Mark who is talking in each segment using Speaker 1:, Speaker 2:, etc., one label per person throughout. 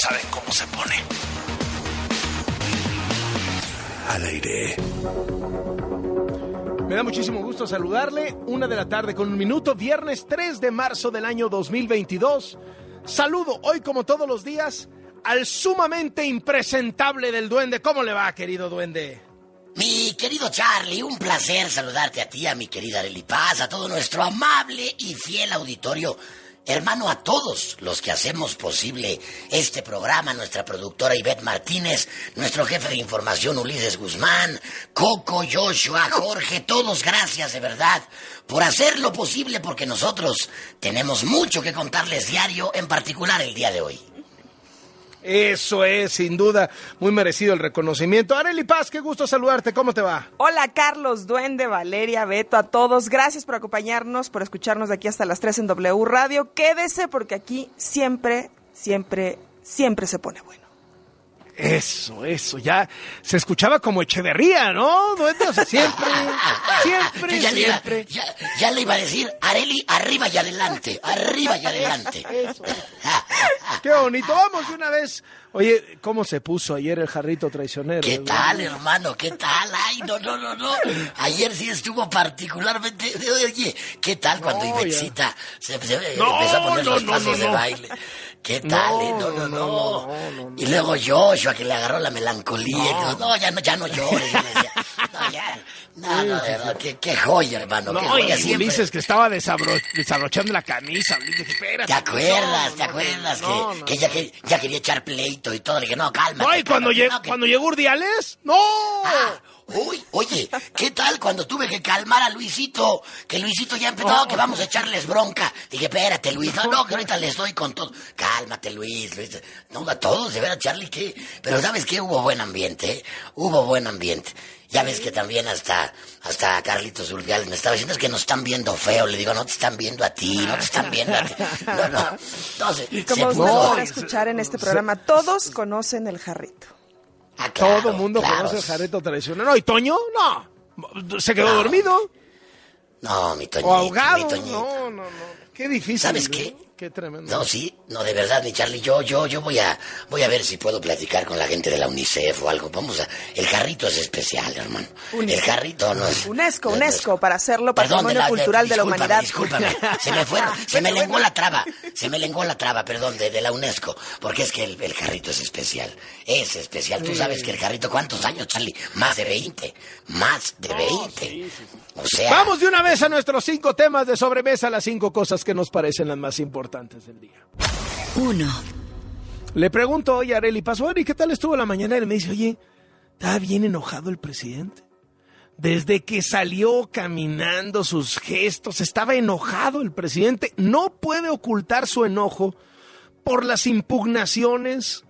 Speaker 1: saben cómo se pone. Al aire.
Speaker 2: Me da muchísimo gusto saludarle. Una de la tarde con un minuto, viernes 3 de marzo del año 2022. Saludo hoy, como todos los días, al sumamente impresentable del duende. ¿Cómo le va, querido duende?
Speaker 3: Mi querido Charlie, un placer saludarte a ti, a mi querida Arely Paz, a todo nuestro amable y fiel auditorio. Hermano, a todos los que hacemos posible este programa, nuestra productora Ivette Martínez, nuestro jefe de información Ulises Guzmán, Coco, Joshua, Jorge, todos gracias de verdad por hacer lo posible porque nosotros tenemos mucho que contarles diario, en particular el día de hoy.
Speaker 2: Eso es, sin duda, muy merecido el reconocimiento. Areli Paz, qué gusto saludarte, ¿cómo te va?
Speaker 4: Hola Carlos, Duende, Valeria, Beto, a todos. Gracias por acompañarnos, por escucharnos de aquí hasta las 3 en W Radio. Quédese porque aquí siempre, siempre, siempre se pone bueno.
Speaker 2: Eso, eso, ya se escuchaba como Echeverría, ¿no? Duende, o sea, siempre, siempre,
Speaker 3: ya le iba-
Speaker 2: siempre.
Speaker 3: ya, ya le iba a decir, Areli, arriba y adelante, arriba y adelante.
Speaker 2: Qué bonito, vamos de una vez. Oye, ¿cómo se puso ayer el jarrito traicionero?
Speaker 3: ¿Qué tal, hermano? ¿Qué tal? Ay, no, no, no, no. Ayer sí estuvo particularmente. Oye, ¿qué tal cuando
Speaker 2: No,
Speaker 3: Ivexita se, se-
Speaker 2: No,
Speaker 3: empezó a poner
Speaker 2: no,
Speaker 3: los pasos de baile? ¿Qué tal?
Speaker 2: No,
Speaker 3: eh? No, no, no. Y luego Joshua, que le agarró la melancolía. y No, ya no, ya no llores. No, ya. No, no, de verdad, qué, qué joya, hermano. qué
Speaker 2: No, y
Speaker 3: joya siempre.
Speaker 2: Ulises que estaba desabro- desabrochando la camisa. Ulises, espérate.
Speaker 3: ¿Te acuerdas? ¿Te acuerdas? que, que, ya, que ya quería echar pleito y todo. Le dije, no,
Speaker 2: y cuando,
Speaker 3: no, que-
Speaker 2: cuando llegó Urdiales, ¡no!
Speaker 3: Ah, uy, oye, ¿qué tal cuando tuve que calmar a Luisito? Que Luisito ya empezó, que vamos a echarles bronca. Dije, espérate, Luis, no, no, que ahorita les doy con todo. Cálmate, Luis, Luis. No, a todos, de veras, Charlie, que... Pero ¿sabes qué? Hubo buen ambiente, ¿eh? Hubo buen ambiente. Ya ves que también hasta, hasta Carlitos Urdiales me estaba diciendo es que nos están viendo feo. Le digo, no te están viendo a ti, no te están viendo a ti. No, no. Entonces,
Speaker 4: Y
Speaker 3: se
Speaker 4: como usted
Speaker 3: puso-
Speaker 4: podrá escuchar en este programa, todos conocen el jarrito.
Speaker 3: Ah, claro,
Speaker 2: Todo el mundo
Speaker 3: claro.
Speaker 2: conoce el jarrito traicionero. No, ¿y Toño? No. ¿Se quedó dormido?
Speaker 3: No, mi Toñito,
Speaker 2: ¿O ahogado?
Speaker 3: mi Toñito.
Speaker 2: No, no, no. Qué difícil.
Speaker 3: ¿Sabes
Speaker 2: ¿no?
Speaker 3: qué?
Speaker 2: Qué tremendo.
Speaker 3: No, sí, no, de verdad, mi Charlie, yo, yo, yo voy a, voy a ver si puedo platicar con la gente de la UNICEF o algo. Vamos a, el jarrito es especial, hermano.
Speaker 4: UNICEF.
Speaker 3: El jarrito no es.
Speaker 4: UNESCO,
Speaker 3: no- no es-
Speaker 4: UNESCO, para hacerlo
Speaker 3: Perdón,
Speaker 4: patrimonio cultural de la humanidad.
Speaker 3: Discúlpame, se me fue, se me lenguó la traba, se me lenguó la traba, perdón, de, de la UNESCO, porque es que el, el jarrito es especial, es especial. Tú sabes que el jarrito, ¿cuántos años, Charlie? Más de 20, más de 20. O sea,
Speaker 2: Vamos de una vez a nuestros cinco temas de sobremesa, las cinco cosas que nos parecen las más importantes del día.
Speaker 5: 1,
Speaker 2: Le pregunto hoy a Areli Paso, ¿y qué tal estuvo la mañana? Y me dice, oye, ¿está bien enojado el presidente? Desde que salió caminando sus gestos, estaba enojado el presidente. No puede ocultar su enojo por las impugnaciones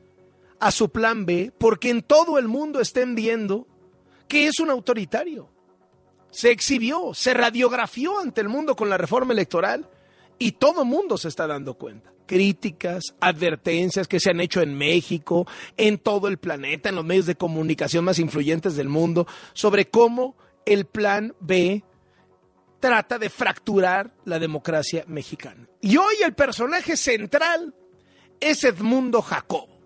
Speaker 2: a su plan B, porque en todo el mundo estén viendo que es un autoritario. Se exhibió, se radiografió ante el mundo con la reforma electoral y todo mundo se está dando cuenta. Críticas, advertencias que se han hecho en México, en todo el planeta, en los medios de comunicación más influyentes del mundo, sobre cómo el plan B trata de fracturar la democracia mexicana. Y hoy el personaje central es Edmundo Jacobo.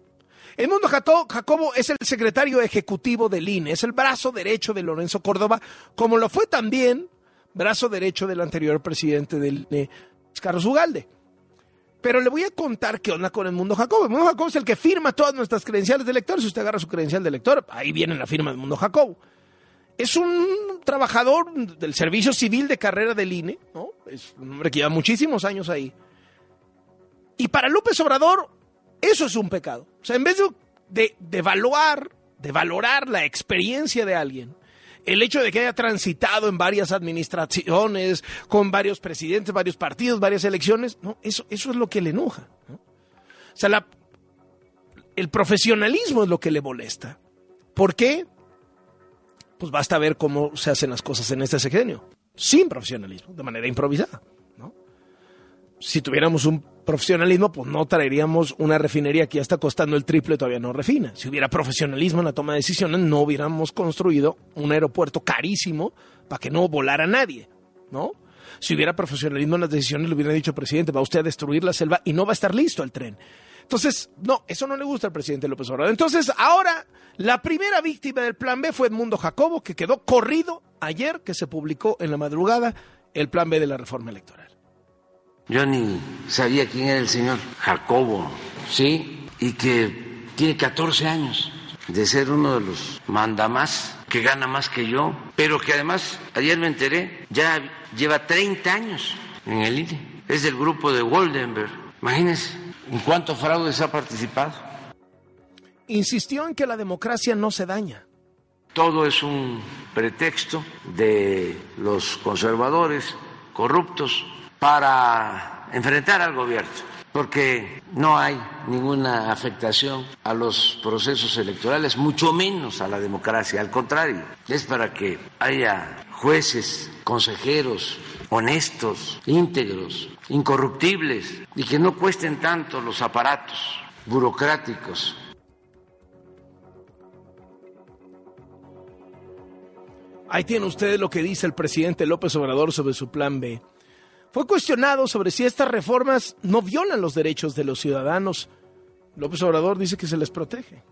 Speaker 2: Edmundo Jacobo es el secretario ejecutivo del INE, es el brazo derecho de Lorenzo Córdoba, como lo fue también brazo derecho del anterior presidente del INE, Carlos Ugalde. Pero le voy a contar qué onda con Edmundo Jacobo. Edmundo Jacobo es el que firma todas nuestras credenciales de lector. Si usted agarra su credencial de lector, ahí viene la firma de Edmundo Jacobo. Es un trabajador del servicio civil de carrera del INE, ¿no? Es un hombre que lleva muchísimos años ahí. Y para López Obrador, eso es un pecado. O sea, en vez de, de, de de valorar la experiencia de alguien, el hecho de que haya transitado en varias administraciones, con varios presidentes, varios partidos, varias elecciones, no, eso, eso es lo que le enoja. ¿no? O sea, el profesionalismo es lo que le molesta. ¿Por qué? Pues basta ver cómo se hacen las cosas en este sexenio, sin profesionalismo, de manera improvisada. Si tuviéramos un profesionalismo, pues no traeríamos una refinería que ya está costando el triple y todavía no refina. Si hubiera profesionalismo en la toma de decisiones, no hubiéramos construido un aeropuerto carísimo para que no volara nadie, ¿no? Si hubiera profesionalismo en las decisiones, le hubiera dicho, presidente, va usted a destruir la selva y no va a estar listo el tren. Entonces, no, eso no le gusta al presidente López Obrador. Entonces, ahora, la primera víctima del plan B fue Edmundo Jacobo, que quedó corrido ayer, que se publicó en la madrugada el plan B de la reforma electoral.
Speaker 5: Yo ni sabía quién era el señor Jacobo, ¿sí? Y que tiene 14 años de ser uno de los mandamás, que gana más que yo, pero que además, ayer me enteré, ya lleva 30 años en el INE. Es del grupo de Woldenberg. Imagínense, ¿en cuántos fraudes ha participado?
Speaker 2: Insistió en que la democracia no se daña.
Speaker 5: Todo es un pretexto de los conservadores corruptos para enfrentar al gobierno, porque no hay ninguna afectación a los procesos electorales, mucho menos a la democracia, al contrario, es para que haya jueces, consejeros honestos, íntegros, incorruptibles y que no cuesten tanto los aparatos burocráticos
Speaker 2: Ahí tiene usted lo que dice el presidente López Obrador sobre su plan B. Fue cuestionado sobre si estas reformas no violan los derechos de los ciudadanos. López Obrador dice que se les protege.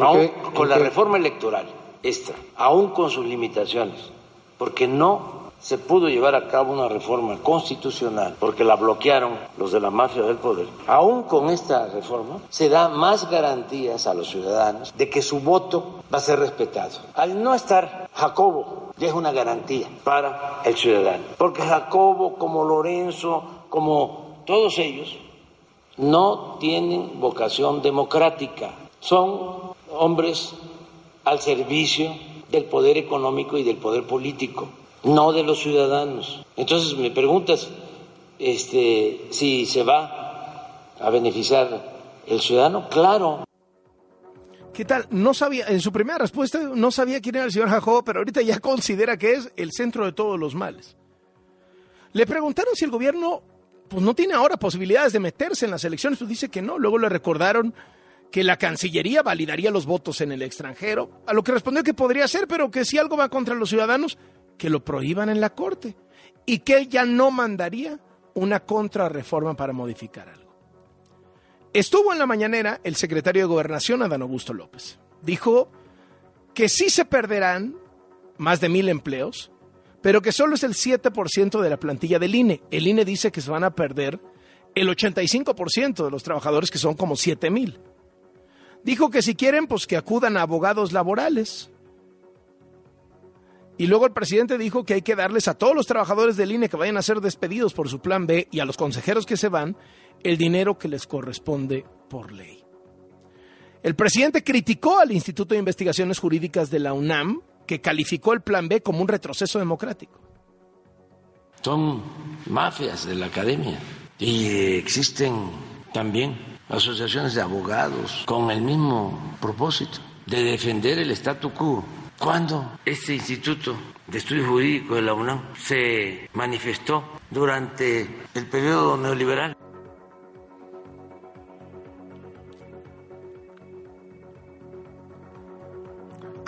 Speaker 5: Aún con la reforma electoral, esta, aún con sus limitaciones, porque no se pudo llevar a cabo una reforma constitucional porque la bloquearon los de la mafia del poder. Aún con esta reforma se da más garantías a los ciudadanos de que su voto va a ser respetado. Al no estar Jacobo, ya es una garantía para el ciudadano, porque Jacobo, como Lorenzo, como todos ellos, no tienen vocación democrática, son hombres al servicio del poder económico y del poder político no de los ciudadanos. Entonces me preguntas este, si se va a beneficiar el ciudadano. Claro.
Speaker 2: ¿Qué tal? No sabía, en su primera respuesta no sabía quién era el señor Jacobo, pero ahorita ya considera que es el centro de todos los males. Le preguntaron si el gobierno pues, no tiene ahora posibilidades de meterse en las elecciones, pues dice que no. Luego le recordaron que la Cancillería validaría los votos en el extranjero, a lo que respondió que podría ser, pero que si algo va contra los ciudadanos, que lo prohíban en la Corte y que ella no mandaría una contrarreforma para modificar algo. Estuvo en la mañanera el secretario de Gobernación, Adán Augusto López. Dijo que sí se perderán más de mil empleos, pero que solo es el 7% de la plantilla del INE. El INE dice que se van a perder el 85% de los trabajadores, que son como 7 mil. Dijo que si quieren, pues que acudan a abogados laborales. Y luego el presidente dijo que hay que darles a todos los trabajadores del INE que vayan a ser despedidos por su plan B y a los consejeros que se van el dinero que les corresponde por ley. El presidente criticó al Instituto de Investigaciones Jurídicas de la UNAM, que calificó el plan B como un retroceso democrático.
Speaker 5: Son mafias de la academia y existen también asociaciones de abogados con el mismo propósito de defender el statu quo cuando este Instituto de Estudios Jurídicos de la UNAM se manifestó durante el periodo neoliberal.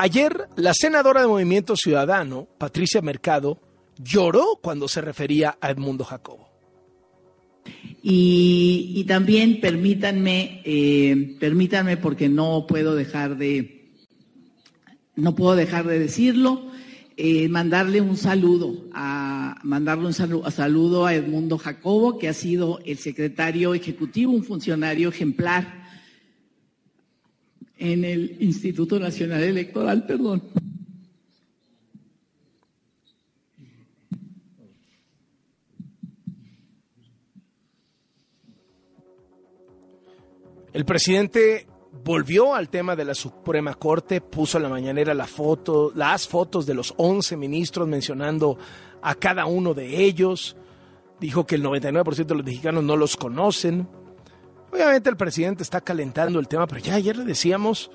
Speaker 2: Ayer, la senadora de Movimiento Ciudadano, Patricia Mercado, lloró cuando se refería a Edmundo Jacobo.
Speaker 6: Y, también permítanme, eh, permítanme porque no puedo dejar de no puedo dejar de decirlo, eh, mandarle un saludo, a, mandarle un saludo, saludo a Edmundo Jacobo, que ha sido el secretario ejecutivo, un funcionario ejemplar en el Instituto Nacional Electoral, perdón.
Speaker 2: El presidente volvió al tema de la Suprema Corte, puso en la mañanera la foto, las fotos de los 11 ministros mencionando a cada uno de ellos. Dijo que el 99% de los mexicanos no los conocen. Obviamente el presidente está calentando el tema, pero ya ayer le decíamos,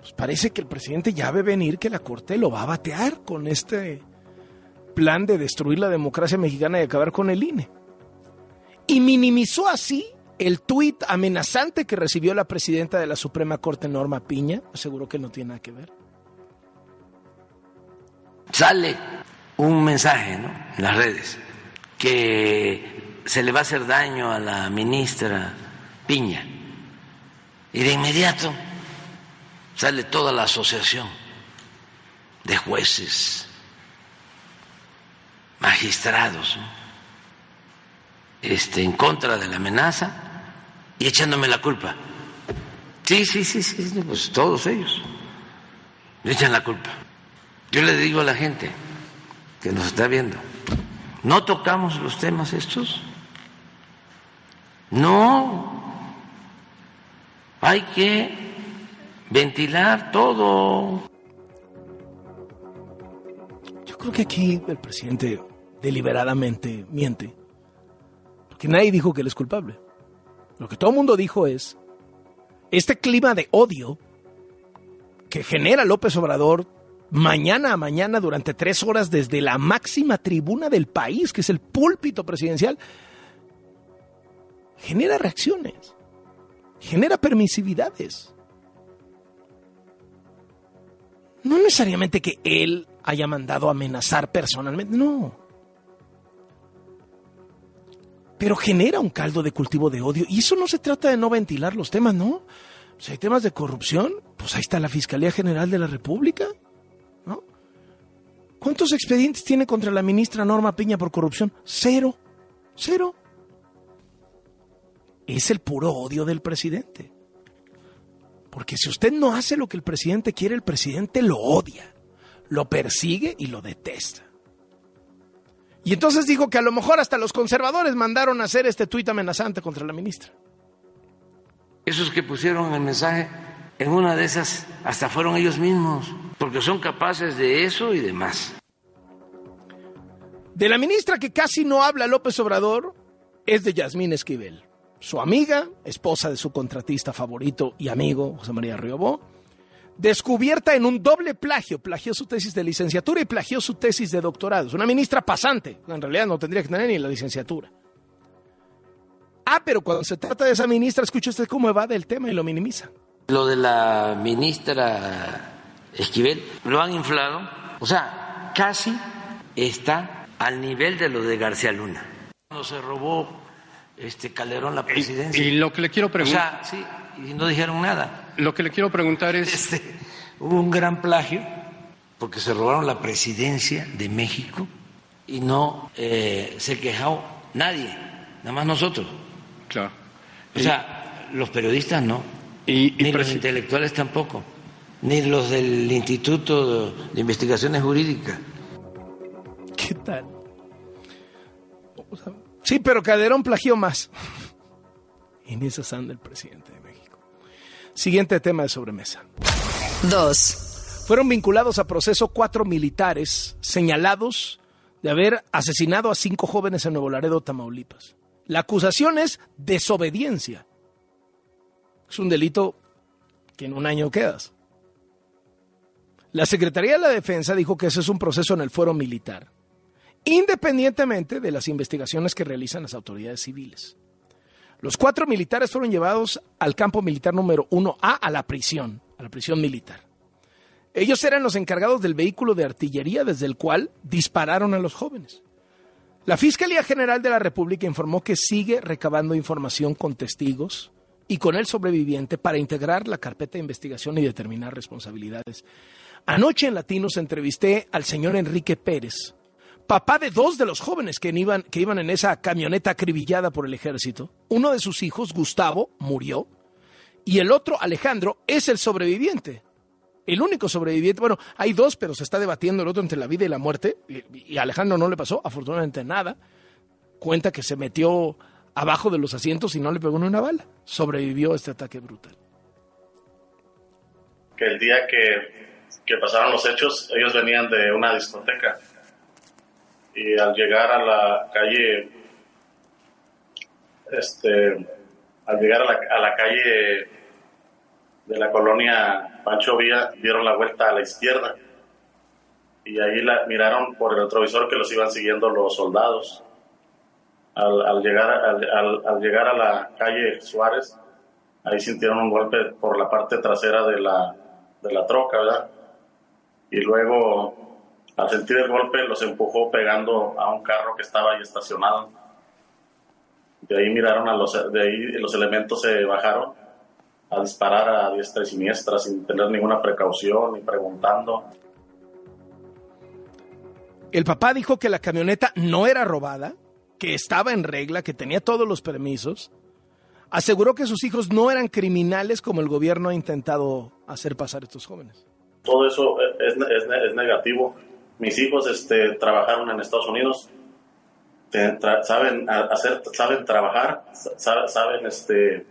Speaker 2: pues parece que el presidente ya ve venir que la Corte lo va a batear con este plan de destruir la democracia mexicana y acabar con el INE. Y minimizó así el tuit amenazante que recibió la presidenta de la Suprema Corte, Norma Piña, aseguró que no tiene nada que ver.
Speaker 5: Sale un mensaje ¿no? en las redes que se le va a hacer daño a la ministra Piña Y de inmediato sale toda la asociación de jueces, magistrados, este, en contra de la amenaza y echándome la culpa. Sí, sí, sí, sí, pues todos ellos me echan la culpa. Yo le digo a la gente que nos está viendo, ¿no tocamos los temas estos? No, hay que ventilar todo.
Speaker 2: Yo creo que aquí el presidente deliberadamente miente, porque nadie dijo que él es culpable. Lo que todo el mundo dijo es, este clima de odio que genera López Obrador mañana a mañana durante tres horas desde la máxima tribuna del país, que es el púlpito presidencial, genera reacciones, genera permisividades. No necesariamente que él haya mandado amenazar personalmente, no. Pero genera un caldo de cultivo de odio. Y eso no se trata de no ventilar los temas, ¿no? Si hay temas de corrupción, pues ahí está la Fiscalía General de la República, ¿no? ¿Cuántos expedientes tiene contra la ministra Norma Piña por corrupción? Cero. Cero. Es el puro odio del presidente. Porque si usted no hace lo que el presidente quiere, el presidente lo odia, lo persigue y lo detesta. Y entonces dijo que a lo mejor hasta los conservadores mandaron a hacer este tuit amenazante contra la ministra.
Speaker 5: Esos que pusieron el mensaje, en una de esas hasta fueron ellos mismos, porque son capaces de eso y de más.
Speaker 2: De la ministra que casi no habla López Obrador es de Yasmín Esquivel, su amiga, esposa de su contratista favorito y amigo, José María Riobó, descubierta en un doble plagio, plagió su tesis de licenciatura y plagió su tesis de doctorado. Es una ministra pasante, en realidad no tendría que tener ni la licenciatura. Ah, pero cuando se trata de esa ministra, escucha usted cómo va del tema y lo minimiza.
Speaker 5: Lo de la ministra Esquivel lo han inflado, o sea, casi está al nivel de lo de García Luna. Cuando se robó este Calderón la presidencia.
Speaker 7: Y, y lo que le quiero
Speaker 5: o
Speaker 7: preguntar,
Speaker 5: sea, sí, y no dijeron nada.
Speaker 7: lo que le quiero preguntar es,
Speaker 5: Este, hubo un gran plagio porque se robaron la presidencia de México y no eh, se quejó nadie, nada más nosotros.
Speaker 7: claro,
Speaker 5: O sea, los periodistas no,
Speaker 7: y, y
Speaker 5: ni los intelectuales tampoco, ni los del Instituto de, de Investigaciones Jurídicas.
Speaker 2: ¿Qué tal? O sea, sí, pero Calderón plagió más. En esas anda el presidente de México. Siguiente tema de sobremesa.
Speaker 8: 2.
Speaker 2: Fueron vinculados a proceso cuatro militares señalados de haber asesinado a cinco jóvenes en Nuevo Laredo, Tamaulipas. La acusación es desobediencia. Es un delito que en un año quedas. La Secretaría de la Defensa dijo que ese es un proceso en el fuero militar, independientemente de las investigaciones que realizan las autoridades civiles. Los cuatro militares fueron llevados al campo militar número 1A, a la prisión, a la prisión militar. Ellos eran los encargados del vehículo de artillería desde el cual dispararon a los jóvenes. La Fiscalía General de la República informó que sigue recabando información con testigos y con el sobreviviente para integrar la carpeta de investigación y determinar responsabilidades. Anoche en Latinos entrevisté al señor Enrique Pérez, papá de dos de los jóvenes que iban, que iban en esa camioneta acribillada por el ejército. Uno de sus hijos, Gustavo, murió y el otro, Alejandro, es el sobreviviente. El único sobreviviente, bueno, hay dos, pero se está debatiendo el otro entre la vida y la muerte, y, Alejandro no le pasó afortunadamente nada. Cuenta que se metió abajo de los asientos y no le pegó ni una bala. Sobrevivió a este ataque brutal.
Speaker 9: que el día que, que pasaron los hechos, ellos venían de una discoteca. Y al llegar a la calle, este, al llegar a la, a la calle de la colonia Pancho Villa, dieron la vuelta a la izquierda. Y ahí la, miraron por el retrovisor que los iban siguiendo los soldados. Al, al llegar, al, al- al llegar a la calle Suárez, ahí sintieron un golpe por la parte trasera de la, de la troca, ¿verdad? Y luego, al sentir el golpe, los empujó pegando a un carro que estaba ahí estacionado. De ahí miraron a los, de ahí los elementos se bajaron a disparar a diestra y siniestra sin tener ninguna precaución ni preguntando.
Speaker 2: El papá dijo que la camioneta no era robada, que estaba en regla, que tenía todos los permisos. Aseguró que sus hijos no eran criminales como el gobierno ha intentado hacer pasar a estos jóvenes.
Speaker 9: Todo eso es, es, es negativo. Mis hijos este, trabajaron en Estados Unidos, saben hacer, saben trabajar, saben este, eh,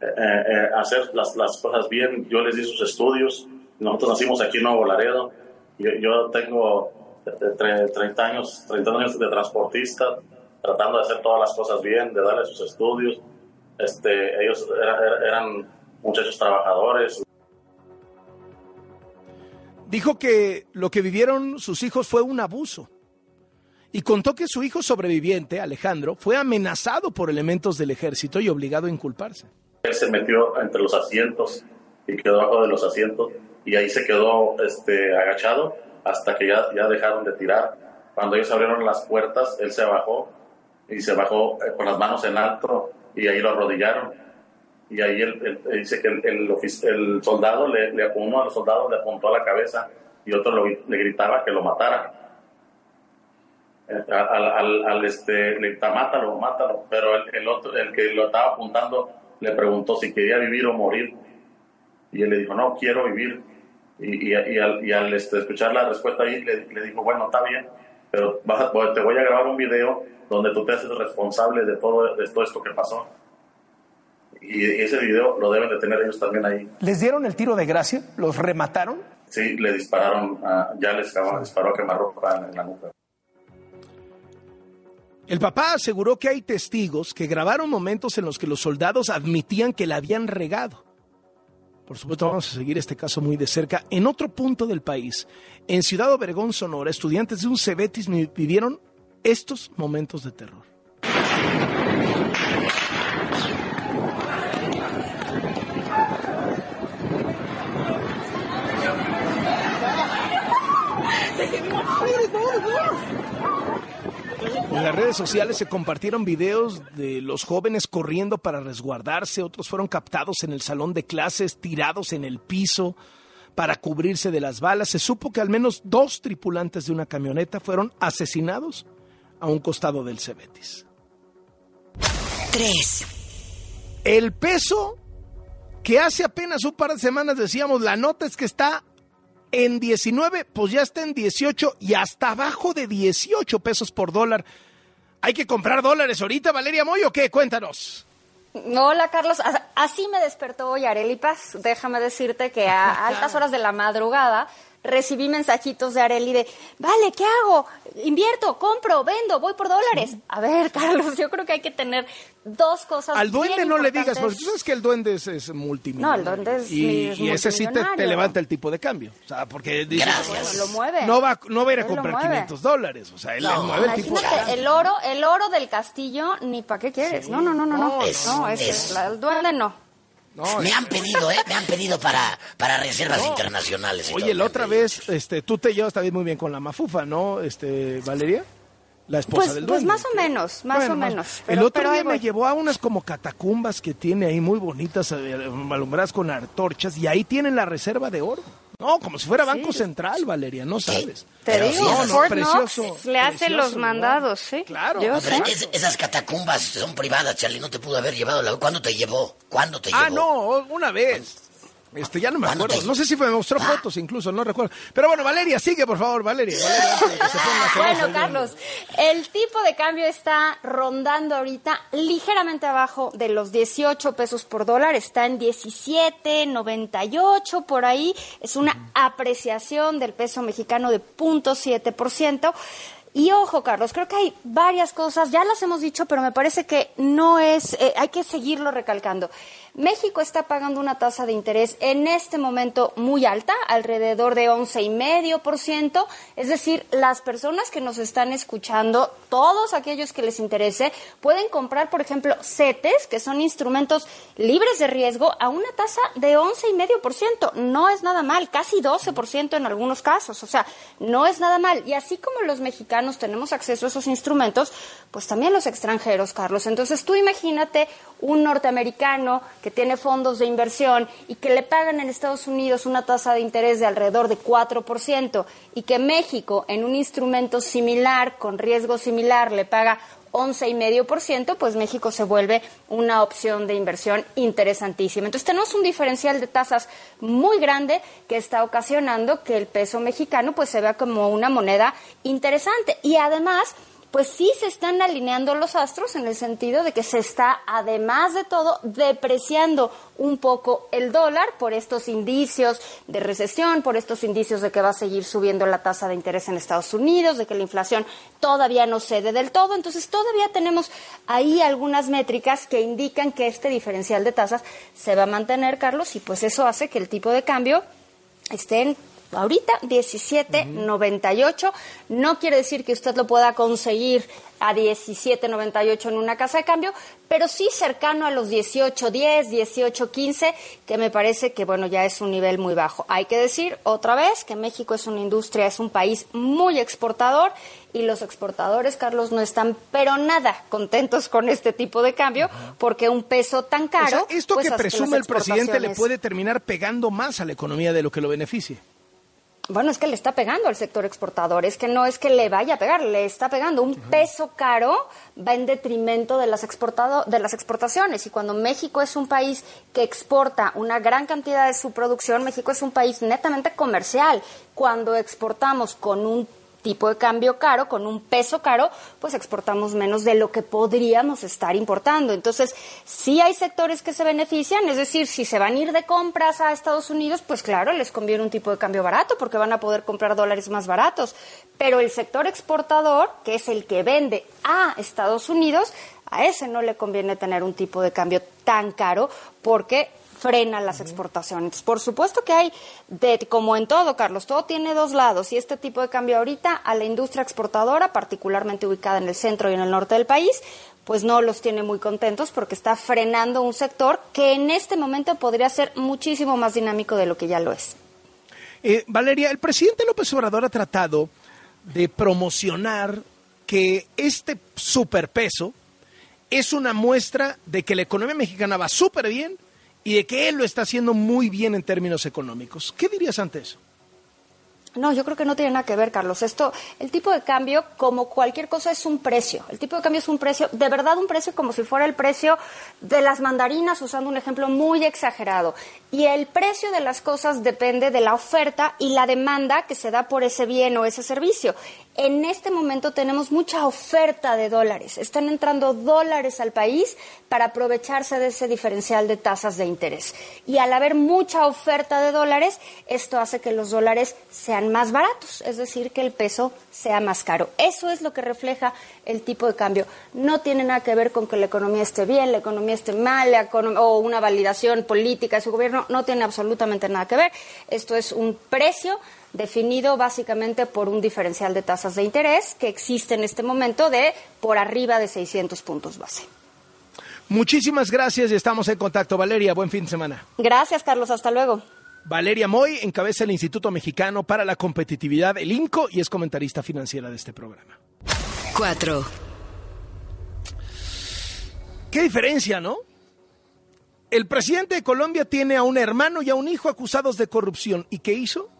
Speaker 9: eh, hacer las, las, cosas bien. Yo les di sus estudios. Nosotros nacimos aquí en Nuevo Laredo. Yo, yo tengo 30 años, 30 años de transportista, tratando de hacer todas las cosas bien, de darle sus estudios. Este, ellos eran muchachos trabajadores.
Speaker 2: Dijo que lo que vivieron sus hijos fue un abuso y contó que su hijo sobreviviente, Alejandro, fue amenazado por elementos del ejército y obligado a inculparse.
Speaker 9: Él se metió entre los asientos y quedó bajo de los asientos y ahí se quedó este, agachado hasta que ya, ya dejaron de tirar. Cuando ellos abrieron las puertas, él se bajó y se bajó eh, con las manos en alto y ahí lo arrodillaron. Y ahí él, dice que el, el, soldado, le, uno de los soldados le apuntó a la cabeza y otro le gritaba que lo matara. Eh, al, al, este, le grita, mátalo, mátalo. Pero el, el, otro, el que lo estaba apuntando le preguntó si quería vivir o morir. Y él le dijo, no, quiero vivir. Y, y, y al, y al este, escuchar la respuesta ahí, le, le, dijo, bueno, está bien, pero vas te voy a grabar un video donde tú te haces responsable de todo, de todo esto que pasó. Y ese video lo deben de tener ellos también ahí.
Speaker 2: ¿Les dieron el tiro de gracia? ¿Los remataron?
Speaker 9: Sí, le dispararon, a, ya les disparó a quemarropa en, en la nuca.
Speaker 2: El papá aseguró que hay testigos que grabaron momentos en los que los soldados admitían que la habían regado. Por supuesto, vamos a seguir este caso muy de cerca. En otro punto del país, en Ciudad Obregón, Sonora, estudiantes de un Cebetis vivieron estos momentos de terror. En las redes sociales se compartieron videos de los jóvenes corriendo para resguardarse, otros fueron captados en el salón de clases, tirados en el piso para cubrirse de las balas. Se supo que al menos dos tripulantes de una camioneta fueron asesinados a un costado del Cebetis.
Speaker 8: 3.
Speaker 2: El peso que hace apenas un par de semanas decíamos, la nota es que está en 19, pues ya está en 18 y hasta abajo de 18 pesos por dólar. ¿Hay que comprar dólares ahorita, Valeria Moy, o qué? Cuéntanos.
Speaker 10: Hola, Carlos. Así me despertó hoy Areli Paz. Déjame decirte que a altas horas de la madrugada recibí mensajitos de Areli de, vale, ¿qué hago? Invierto, compro, vendo, voy por dólares. A ver, Carlos, yo creo que hay que tener dos cosas.
Speaker 2: Al duende
Speaker 10: bien
Speaker 2: no le digas, porque tú sabes que el duende es, es multimillonario.
Speaker 10: No, el duende es
Speaker 2: Y,
Speaker 10: es
Speaker 2: y ese sí te, levanta el tipo de cambio. O sea, porque dices,
Speaker 3: Gracias.
Speaker 10: Bueno, lo mueve.
Speaker 2: no va, no va a ir a
Speaker 10: Él
Speaker 2: comprar
Speaker 10: mueve.
Speaker 2: 500 dólares. O sea, él
Speaker 3: No,
Speaker 2: le mueve el tipo de cambio.
Speaker 10: el oro, el oro del castillo, ni para qué quieres. No, no, no, no, no.
Speaker 3: Es-
Speaker 10: no,
Speaker 3: es-
Speaker 10: el duende no.
Speaker 2: No,
Speaker 3: Me han pedido, ¿eh? Me han pedido para, para reservas internacionales. y todo,
Speaker 2: Oye,
Speaker 3: me
Speaker 2: la otra vez, este, tú te llevas también muy bien con la mafufa, ¿no, este, Valeria? La esposa
Speaker 10: Pues,
Speaker 2: del
Speaker 10: pues
Speaker 2: duende.
Speaker 10: más o menos, más
Speaker 2: Bueno,
Speaker 10: o menos.
Speaker 2: el
Speaker 10: Pero-
Speaker 2: otro
Speaker 10: pero
Speaker 2: día me llevó a unas como catacumbas que tiene ahí muy bonitas, eh, alumbradas con antorchas, y ahí tienen la reserva de oro. No, como si fuera Banco Central, Valeria, no sabes.
Speaker 10: Te
Speaker 3: Pero
Speaker 10: digo,
Speaker 3: sí,
Speaker 2: No, no,
Speaker 10: Fort
Speaker 2: precioso,
Speaker 10: Knox le hace
Speaker 2: precioso
Speaker 10: los mandados, sí.
Speaker 2: Claro.
Speaker 10: Yo
Speaker 3: No,
Speaker 10: sé.
Speaker 3: pero es- esas catacumbas son privadas, Charlie. No te pudo haber llevado la. ¿Cuándo te llevó? ¿Cuándo te
Speaker 2: Ah,
Speaker 3: llevó?
Speaker 2: no, una vez. Este, ya no me
Speaker 3: ¿Cuándo
Speaker 2: acuerdo.
Speaker 3: te-
Speaker 2: No sé si me mostró
Speaker 3: Ah.
Speaker 2: fotos incluso, no recuerdo. Pero bueno, Valeria, sigue por favor, Valeria. Valeria, antes de que se ponga celosa
Speaker 10: Bueno, Carlos, el tipo de cambio está rondando ahorita ligeramente abajo de los 18 pesos por dólar, está en 17.98 por ahí, es una apreciación del peso mexicano de 0.7%. Y ojo, Carlos, creo que hay varias cosas, ya las hemos dicho, pero me parece que no es, eh, hay que seguirlo recalcando. México está pagando una tasa de interés en este momento muy alta, alrededor de 11,5%. Es decir, las personas que nos están escuchando, todos aquellos que les interese, pueden comprar, por ejemplo, CETES, que son instrumentos libres de riesgo, a una tasa de 11,5%. No es nada mal, casi 12% en algunos casos. O sea, no es nada mal. Y así como los mexicanos tenemos acceso a esos instrumentos, pues también los extranjeros, Carlos. Entonces tú imagínate un norteamericano que tiene fondos de inversión y que le pagan en Estados Unidos una tasa de interés de alrededor de 4% y que México en un instrumento similar, con riesgo similar, le paga 11,5%, pues México se vuelve una opción de inversión interesantísima. Entonces tenemos un diferencial de tasas muy grande que está ocasionando que el peso mexicano pues se vea como una moneda interesante y además pues sí se están alineando los astros en el sentido de que se está, además de todo, depreciando un poco el dólar por estos indicios de recesión, por estos indicios de que va a seguir subiendo la tasa de interés en Estados Unidos, de que la inflación todavía no cede del todo. Entonces, todavía tenemos ahí algunas métricas que indican que este diferencial de tasas se va a mantener, Carlos, y pues eso hace que el tipo de cambio esté en ahorita 17.98. No quiere decir que usted lo pueda conseguir a 17.98 en una casa de cambio, pero sí cercano a los 18.10, 18.15, que me parece que bueno, ya es un nivel muy bajo. Hay que decir otra vez que México es una industria, es un país muy exportador y los exportadores, Carlos, no están pero nada contentos con este tipo de cambio porque un peso tan caro.
Speaker 2: O sea, esto
Speaker 10: pues,
Speaker 2: que presume el presidente le puede terminar pegando más a la economía de lo que lo beneficie.
Speaker 10: Bueno, es que le está pegando al sector exportador, es que no es que le vaya a pegar, le está pegando. Un peso caro va en detrimento de las, exportado, de las exportaciones y cuando México es un país que exporta una gran cantidad de su producción, México es un país netamente comercial. Cuando exportamos con un tipo de cambio caro, con un peso caro, pues exportamos menos de lo que podríamos estar importando. Entonces, sí hay sectores que se benefician, es decir, si se van a ir de compras a Estados Unidos, pues claro, les conviene un tipo de cambio barato porque van a poder comprar dólares más baratos. Pero el sector exportador, que es el que vende a Estados Unidos, a ese no le conviene tener un tipo de cambio tan caro porque frena las exportaciones. Por supuesto que hay, de, como en todo, Carlos, todo tiene dos lados y este tipo de cambio ahorita a la industria exportadora, particularmente ubicada en el centro y en el norte del país, pues no los tiene muy contentos porque está frenando un sector que en este momento podría ser muchísimo más dinámico de lo que ya lo es.
Speaker 2: Eh, Valeria, el presidente López Obrador ha tratado de promocionar que este superpeso es una muestra de que la economía mexicana va súper bien y de que él lo está haciendo muy bien en términos económicos. ¿Qué dirías ante eso?
Speaker 10: No, yo creo que no tiene nada que ver, Carlos. Esto, el tipo de cambio, como cualquier cosa, es un precio. El tipo de cambio es un precio, de verdad un precio como si fuera el precio de las mandarinas, usando un ejemplo muy exagerado. Y el precio de las cosas depende de la oferta y la demanda que se da por ese bien o ese servicio. En este momento tenemos mucha oferta de dólares. Están entrando dólares al país para aprovecharse de ese diferencial de tasas de interés. Y al haber mucha oferta de dólares, esto hace que los dólares sean más baratos, es decir, que el peso sea más caro. Eso es lo que refleja el tipo de cambio. No tiene nada que ver con que la economía esté bien, la economía esté mal, la econom- o una validación política de su gobierno. No tiene absolutamente nada que ver. Esto es un precio definido básicamente por un diferencial de tasas de interés que existe en este momento de por arriba de 600 puntos base.
Speaker 2: Muchísimas gracias y estamos en contacto. Valeria, buen fin de semana.
Speaker 10: Gracias, Carlos. Hasta luego.
Speaker 2: Valeria Moy encabeza el Instituto Mexicano para la Competitividad, el INCO, y es comentarista financiera de este programa.
Speaker 8: 4.
Speaker 2: ¿Qué diferencia, no? El presidente de Colombia tiene a un hermano y a un hijo acusados de corrupción. ¿Y qué hizo?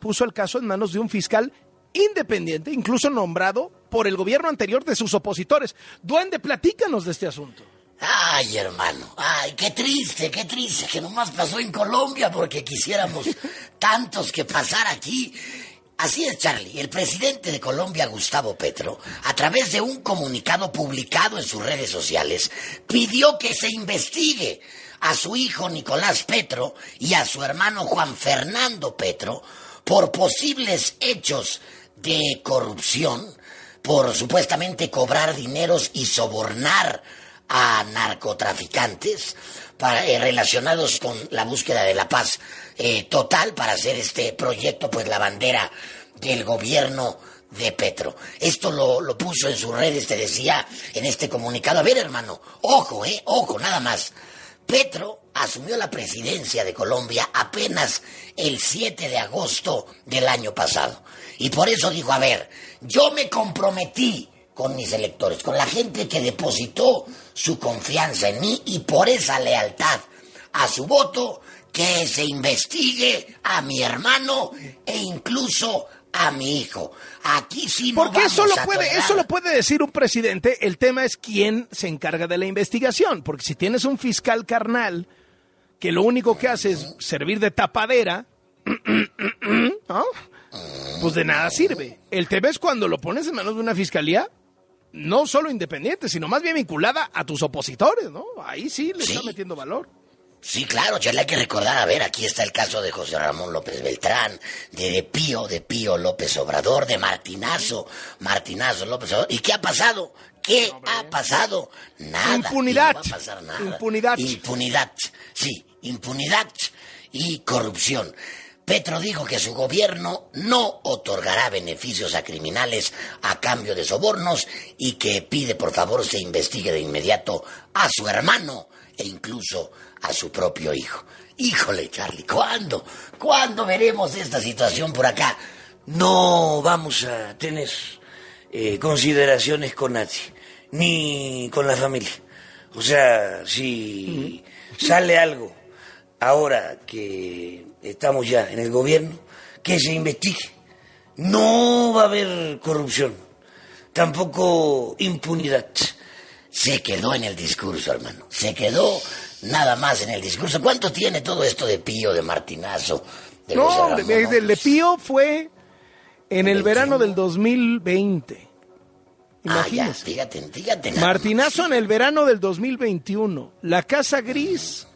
Speaker 2: Puso el caso en manos de un fiscal independiente, incluso nombrado por el gobierno anterior de sus opositores. Duende, platícanos de este asunto.
Speaker 3: Ay, hermano, ay, qué triste, qué triste que nomás pasó en Colombia porque quisiéramos tantos que pasar aquí. Así es, Charlie. El presidente de Colombia, Gustavo Petro, a través de un comunicado publicado en sus redes sociales, pidió que se investigue a su hijo Nicolás Petro y a su hermano Juan Fernando Petro por posibles hechos de corrupción, por supuestamente cobrar dineros y sobornar a narcotraficantes para, eh, relacionados con la búsqueda de la paz eh, total para hacer este proyecto, pues la bandera del gobierno de Petro. Esto lo, lo puso en sus redes, te decía en este comunicado. A ver, hermano, ojo, eh, ojo, nada más. Petro asumió la presidencia de Colombia apenas el 7 de agosto del año pasado. Y por eso dijo, a ver, yo me comprometí con mis electores, con la gente que depositó su confianza en mí y por esa lealtad a su voto que se investigue a mi hermano e incluso a mi hijo. Aquí sí no
Speaker 2: Porque eso lo
Speaker 3: a
Speaker 2: puede,
Speaker 3: tolerar.
Speaker 2: eso lo puede decir un presidente. El tema es quién se encarga de la investigación. Porque si tienes un fiscal carnal que lo único que hace es servir de tapadera, ¿no? pues de nada sirve. El tema es cuando lo pones en manos de una fiscalía, no solo independiente, sino más bien vinculada a tus opositores, ¿no? Ahí sí le está metiendo valor.
Speaker 3: Sí, claro, ya le hay que recordar, a ver, aquí está el caso de José Ramón López Beltrán, de, de Pío, de Pío López Obrador, de Martinazo, Martinazo López Obrador. ¿Y qué ha pasado? ¿Qué ha pasado? Nada.
Speaker 2: Impunidad.
Speaker 3: No va a pasar nada.
Speaker 2: Impunidad.
Speaker 3: Impunidad, sí, impunidad y corrupción. Petro dijo que su gobierno no otorgará beneficios a criminales a cambio de sobornos y que pide por favor se investigue de inmediato a su hermano e incluso a su propio hijo. Híjole, Charlie, ¿cuándo? ¿Cuándo veremos esta situación por acá? No vamos a tener eh, consideraciones con nadie, ni con la familia. O sea, si sale algo ahora que estamos ya en el gobierno, que se investigue. No va a haber corrupción, tampoco impunidad. Se quedó en el discurso, hermano. Se quedó nada más en el discurso. ¿Cuánto tiene todo esto de Pío, de Martinazo? De
Speaker 2: No,
Speaker 3: Ramón?
Speaker 2: el de Pío fue en el
Speaker 3: 21.
Speaker 2: verano del 2020.
Speaker 3: Ah, ya,
Speaker 2: Imagínese.
Speaker 3: fíjate, fíjate.
Speaker 2: Martinazo en el verano del 2021. La Casa Gris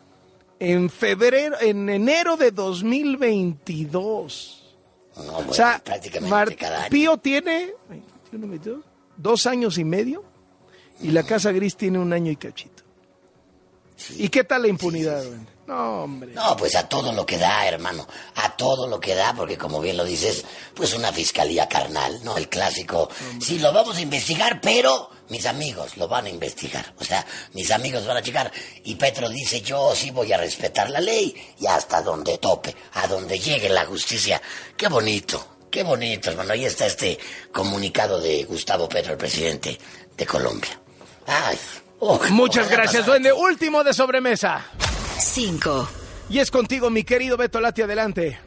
Speaker 2: en febrero, en enero de 2022.
Speaker 3: más. No, bueno,
Speaker 2: o sea,
Speaker 3: prácticamente cada año.
Speaker 2: Pío tiene 21, 22, dos años y medio y la Casa Gris tiene un año y cachito. ¿Y qué tal la impunidad? güey? No, hombre.
Speaker 3: No, pues a todo lo que da, hermano. A todo lo que da, porque como bien lo dices, pues una fiscalía carnal, ¿no? El clásico. Sí, lo vamos a investigar, pero mis amigos lo van a investigar. O sea, mis amigos van a checar. Y Petro dice, yo sí voy a respetar la ley y hasta donde tope, a donde llegue la justicia. Qué bonito, qué bonito, hermano. Ahí está este comunicado de Gustavo Petro, el presidente de Colombia. Ay. oh,
Speaker 2: Muchas gracias, duende. Último de sobremesa.
Speaker 8: 5,
Speaker 2: Y es contigo, mi querido Beto Lati, adelante.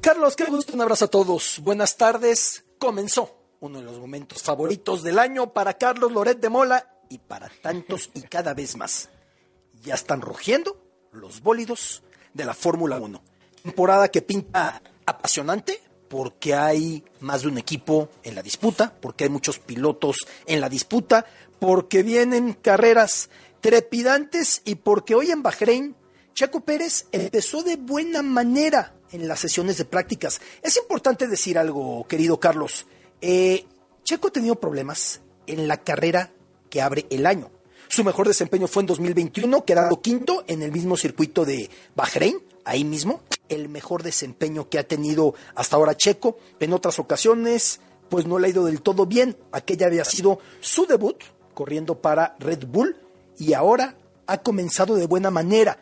Speaker 11: Carlos, qué gusto, un abrazo a todos. Buenas tardes. Comenzó uno de los momentos favoritos del año para Carlos Loret de Mola y para tantos y cada vez más. Ya están rugiendo los bólidos de la Fórmula 1. Temporada que pinta apasionante porque hay más de un equipo en la disputa, porque hay muchos pilotos en la disputa, porque vienen carreras trepidantes y porque hoy en Bahrein Checo Pérez empezó de buena manera en las sesiones de prácticas. Es importante decir algo, querido Carlos. Eh, Checo ha tenido problemas en la carrera que abre el año. Su mejor desempeño fue en 2021, quedando quinto en el mismo circuito de Bahrein, ahí mismo. El mejor desempeño que ha tenido hasta ahora Checo. En otras ocasiones, pues no le ha ido del todo bien. Aquella había sido su debut corriendo para Red Bull y ahora ha comenzado de buena manera.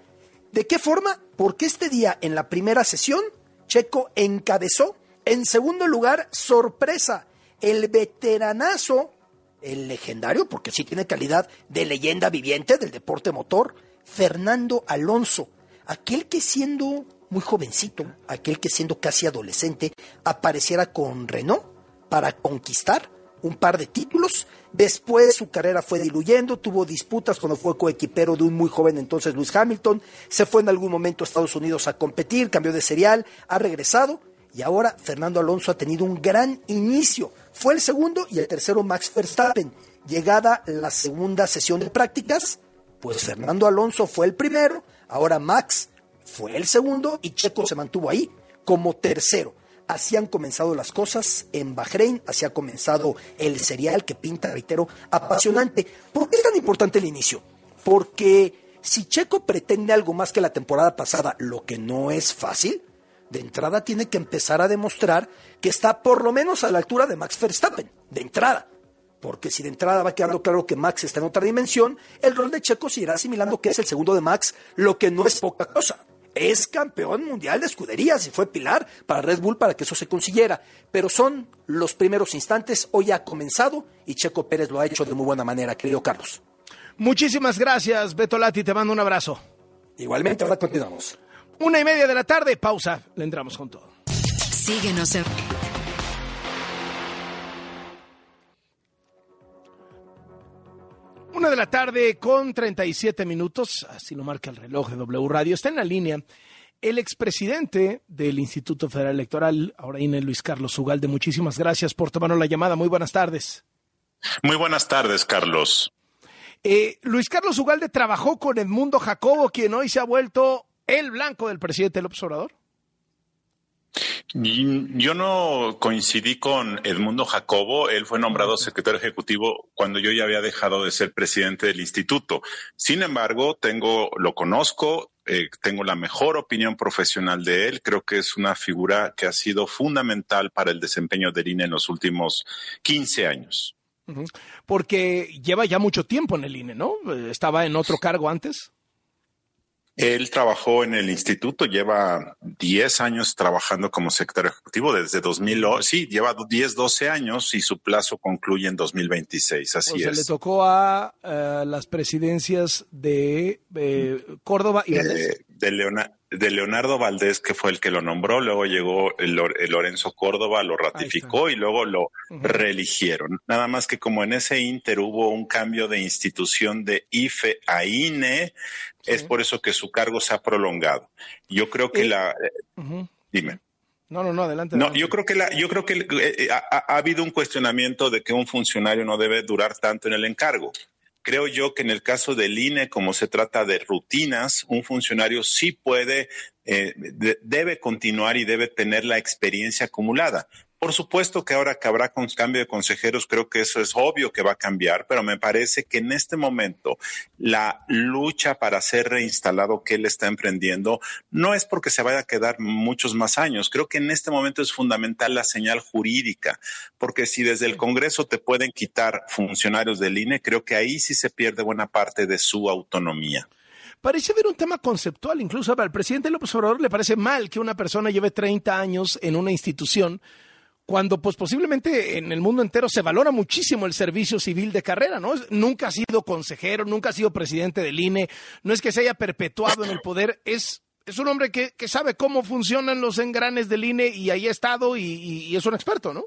Speaker 11: ¿De qué forma? Porque este día en la primera sesión, Checo encabezó. En segundo lugar, sorpresa, el veteranazo, el legendario, porque sí tiene calidad de leyenda viviente del deporte motor, Fernando Alonso. Aquel que siendo muy jovencito, aquel que siendo casi adolescente, apareciera con Renault para conquistar un par de títulos. Después su carrera fue diluyendo, tuvo disputas cuando fue coequipero de un muy joven entonces Luis Hamilton, se fue en algún momento a Estados Unidos a competir, cambió de serial, ha regresado y ahora Fernando Alonso ha tenido un gran inicio. Fue el segundo y el tercero Max Verstappen. Llegada la segunda sesión de prácticas, pues Fernando Alonso fue el primero, ahora Max fue el segundo y Checo se mantuvo ahí como tercero. Así han comenzado las cosas en Bahrein, así ha comenzado el serial que pinta, reitero, apasionante. ¿Por qué es tan importante el inicio? Porque si Checo pretende algo más que la temporada pasada, lo que no es fácil, de entrada tiene que empezar a demostrar que está por lo menos a la altura de Max Verstappen, de entrada. Porque si de entrada va quedando claro que Max está en otra dimensión, el rol de Checo se irá asimilando que es el segundo de Max, lo que no es poca cosa es campeón mundial de escuderías y fue pilar para Red Bull para que eso se consiguiera. Pero son los primeros instantes, hoy ha comenzado y Checo Pérez lo ha hecho de muy buena manera, querido Carlos.
Speaker 2: Muchísimas gracias, Beto Lati, te mando un abrazo.
Speaker 11: Igualmente, ahora continuamos.
Speaker 2: Una y media de la tarde, pausa, le entramos con todo.
Speaker 8: Síguenos en
Speaker 2: Una de la tarde con 37 minutos, así lo marca el reloj de W Radio. Está en la línea el expresidente del Instituto Federal Electoral, ahora INE, Luis Carlos Ugalde. Muchísimas gracias por tomarnos la llamada. Muy buenas tardes.
Speaker 12: Muy buenas tardes, Carlos.
Speaker 2: Eh, Luis Carlos Ugalde trabajó con Edmundo Jacobo, quien hoy se ha vuelto el blanco del presidente López Obrador.
Speaker 12: Yo no coincidí con Edmundo Jacobo, él fue nombrado secretario ejecutivo cuando yo ya había dejado de ser presidente del instituto. Sin embargo, tengo, lo conozco, eh, tengo la mejor opinión profesional de él. Creo que es una figura que ha sido fundamental para el desempeño del INE en los últimos 15 años.
Speaker 2: Porque lleva ya mucho tiempo en el INE, ¿no? Estaba en otro cargo antes.
Speaker 12: Él trabajó en el instituto, lleva 10 años trabajando como secretario ejecutivo desde 2000, sí, lleva 10, 12 años y su plazo concluye en 2026, así
Speaker 2: o sea,
Speaker 12: es.
Speaker 2: le tocó a uh, las presidencias de eh, Córdoba y
Speaker 12: de, de, Leona, de, Leonardo Valdés, que fue el que lo nombró, luego llegó el, el Lorenzo Córdoba, lo ratificó y luego lo uh -huh. reeligieron. Nada más que como en ese inter hubo un cambio de institución de IFE a INE, Sí. Es por eso que su cargo se ha prolongado. Yo creo que eh, la. Uh -huh. Dime.
Speaker 2: No, no, no, adelante.
Speaker 12: No,
Speaker 2: adelante.
Speaker 12: yo creo que la, yo creo que eh, ha, ha, habido un cuestionamiento de que un funcionario no debe durar tanto en el encargo. Creo yo que en el caso del INE, como se trata de rutinas, un funcionario sí puede, eh, de, debe continuar y debe tener la experiencia acumulada. Por supuesto que ahora que habrá con cambio de consejeros, creo que eso es obvio que va a cambiar, pero me parece que en este momento la lucha para ser reinstalado que él está emprendiendo no es porque se vaya a quedar muchos más años. Creo que en este momento es fundamental la señal jurídica, porque si desde el Congreso te pueden quitar funcionarios del INE, creo que ahí sí se pierde buena parte de su autonomía.
Speaker 2: Parece haber un tema conceptual, incluso al presidente López Obrador le parece mal que una persona lleve 30 años en una institución cuando pues posiblemente en el mundo entero se valora muchísimo el servicio civil de carrera, ¿no? Nunca ha sido consejero, nunca ha sido presidente del INE, no es que se haya perpetuado en el poder, es, es un hombre que, que sabe cómo funcionan los engranes del INE y ahí ha estado y, es un experto, ¿no?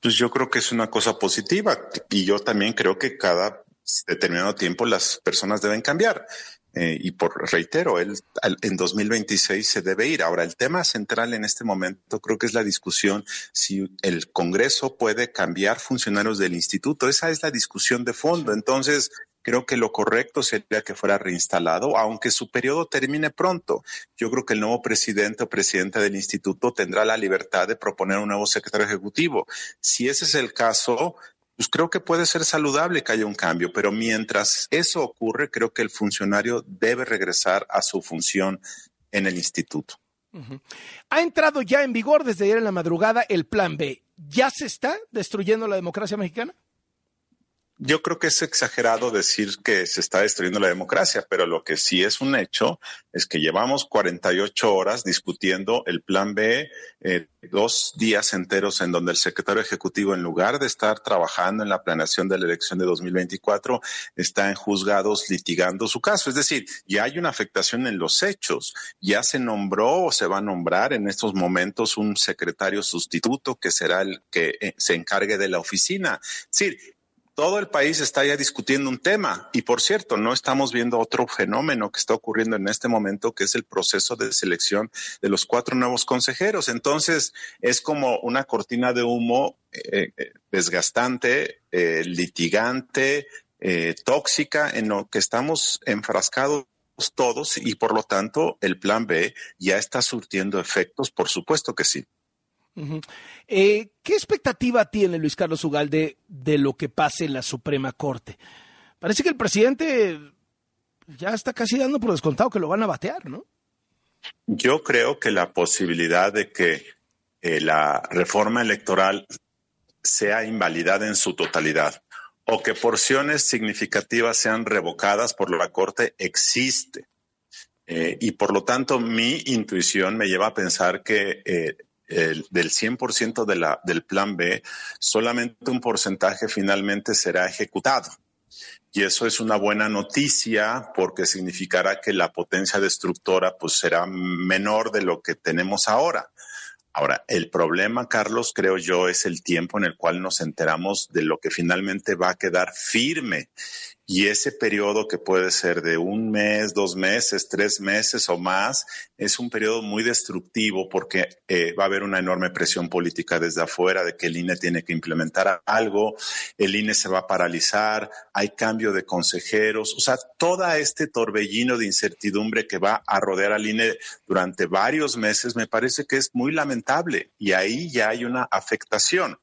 Speaker 12: Pues yo creo que es una cosa positiva y yo también creo que cada determinado tiempo las personas deben cambiar. Eh, y por reitero, él en 2026 se debe ir. Ahora, el tema central en este momento creo que es la discusión si el Congreso puede cambiar funcionarios del instituto. Esa es la discusión de fondo. Entonces, creo que lo correcto sería que fuera reinstalado, aunque su periodo termine pronto. Yo creo que el nuevo presidente o presidenta del instituto tendrá la libertad de proponer un nuevo secretario ejecutivo. Si ese es el caso, pues creo que puede ser saludable que haya un cambio, pero mientras eso ocurre, creo que el funcionario debe regresar a su función en el instituto.
Speaker 2: Ha entrado ya en vigor desde ayer en la madrugada el Plan B. ¿Ya se está destruyendo la democracia mexicana?
Speaker 12: Yo creo que es exagerado decir que se está destruyendo la democracia, pero lo que sí es un hecho es que llevamos 48 horas discutiendo el plan B, eh, dos días enteros en donde el secretario ejecutivo, en lugar de estar trabajando en la planeación de la elección de 2024, está en juzgados litigando su caso. Es decir, ya hay una afectación en los hechos. Ya se nombró o se va a nombrar en estos momentos un secretario sustituto que será el que eh, se encargue de la oficina. Es decir, todo el país está ya discutiendo un tema y por cierto, no estamos viendo otro fenómeno que está ocurriendo en este momento, que es el proceso de selección de los cuatro nuevos consejeros. Entonces, es como una cortina de humo eh, desgastante, eh, litigante, eh, tóxica, en lo que estamos enfrascados todos y por lo tanto el plan B ya está surtiendo efectos, por supuesto que sí.
Speaker 2: Eh, ¿Qué expectativa tiene Luis Carlos Ugalde de lo que pase en la Suprema Corte? Parece que el presidente ya está casi dando por descontado que lo van a batear, ¿no?
Speaker 12: Yo creo que la posibilidad de que eh, la reforma electoral sea invalidada en su totalidad o que porciones significativas sean revocadas por la Corte existe. Eh, y por lo tanto, mi intuición me lleva a pensar que el, del 100% de la, del plan B, solamente un porcentaje finalmente será ejecutado. y eso es una buena noticia porque significará que la potencia destructora pues será menor de lo que tenemos ahora. Ahora, el problema, Carlos, creo yo, es el tiempo en el cual nos enteramos de lo que finalmente va a quedar firme. Y ese periodo que puede ser de un mes, dos meses, tres meses o más, es un periodo muy destructivo porque eh, va a haber una enorme presión política desde afuera de que el INE tiene que implementar algo, el INE se va a paralizar, hay cambio de consejeros, o sea, todo este torbellino de incertidumbre que va a rodear al INE durante varios meses me parece que es muy lamentable y ahí ya hay una afectación.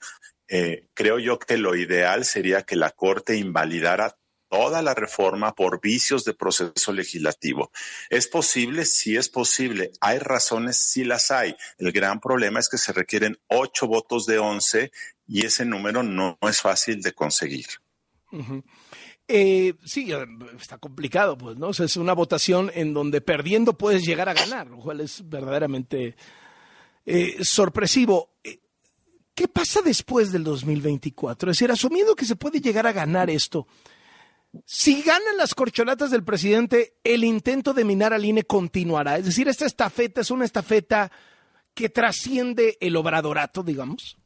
Speaker 12: Eh, creo yo que lo ideal sería que la Corte invalidara toda la reforma por vicios de proceso legislativo. ¿Es posible? Sí es posible. ¿Hay razones? Sí las hay. El gran problema es que se requieren ocho votos de once y ese número no, es fácil de conseguir.
Speaker 2: Eh, sí, eh, está complicado, pues, ¿no? es una votación en donde perdiendo puedes llegar a ganar, lo cual es verdaderamente eh, sorpresivo. ¿Qué pasa después del 2024? Es decir, asumiendo que se puede llegar a ganar esto, si ganan las corcholatas del presidente, el intento de minar al INE continuará. Es decir, esta estafeta es una estafeta que trasciende el obradorato, digamos.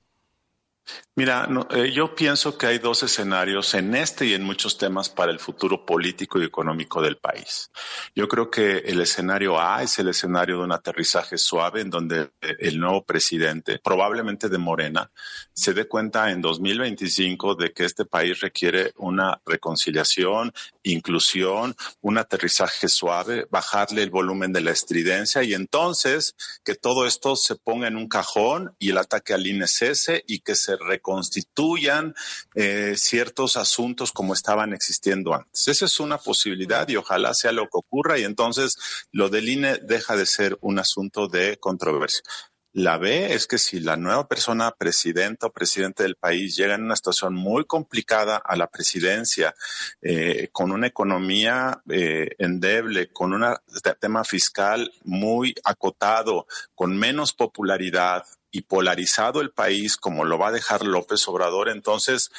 Speaker 12: Mira, eh, yo pienso que hay dos escenarios en este y en muchos temas para el futuro político y económico del país. Yo creo que el escenario A es el escenario de un aterrizaje suave en donde el nuevo presidente, probablemente de Morena, se dé cuenta en 2025 de que este país requiere una reconciliación, inclusión, un aterrizaje suave, bajarle el volumen de la estridencia y entonces que todo esto se ponga en un cajón y el ataque al INE cese y que se reconstituyan eh, ciertos asuntos como estaban existiendo antes. Esa es una posibilidad y ojalá sea lo que ocurra y entonces lo del INE deja de ser un asunto de controversia. La B es que si la nueva persona presidenta o presidente del país llega en una situación muy complicada a la presidencia, eh, con una economía eh, endeble, con un tema fiscal muy acotado, con menos popularidad, y polarizado el país como lo va a dejar López Obrador, entonces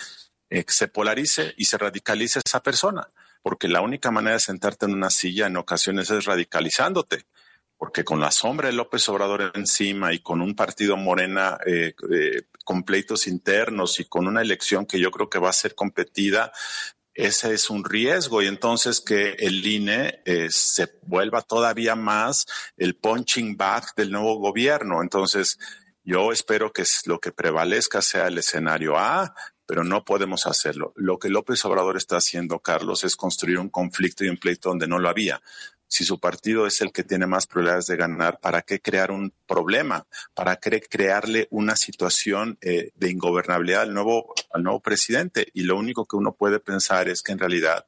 Speaker 12: eh, se polarice y se radicalice esa persona, porque la única manera de sentarte en una silla en ocasiones es radicalizándote, porque con la sombra de López Obrador encima y con un partido morena eh, eh, con pleitos internos y con una elección que yo creo que va a ser competida, ese es un riesgo. Y entonces que el INE se vuelva todavía más el punching bag del nuevo gobierno. Entonces, yo espero que lo que prevalezca sea el escenario A, pero no podemos hacerlo. Lo que López Obrador está haciendo, Carlos, es construir un conflicto y un pleito donde no lo había. Si su partido es el que tiene más probabilidades de ganar, ¿para qué crear un problema? ¿Para qué crearle una situación eh, de ingobernabilidad al nuevo, al nuevo presidente? Y lo único que uno puede pensar es que en realidad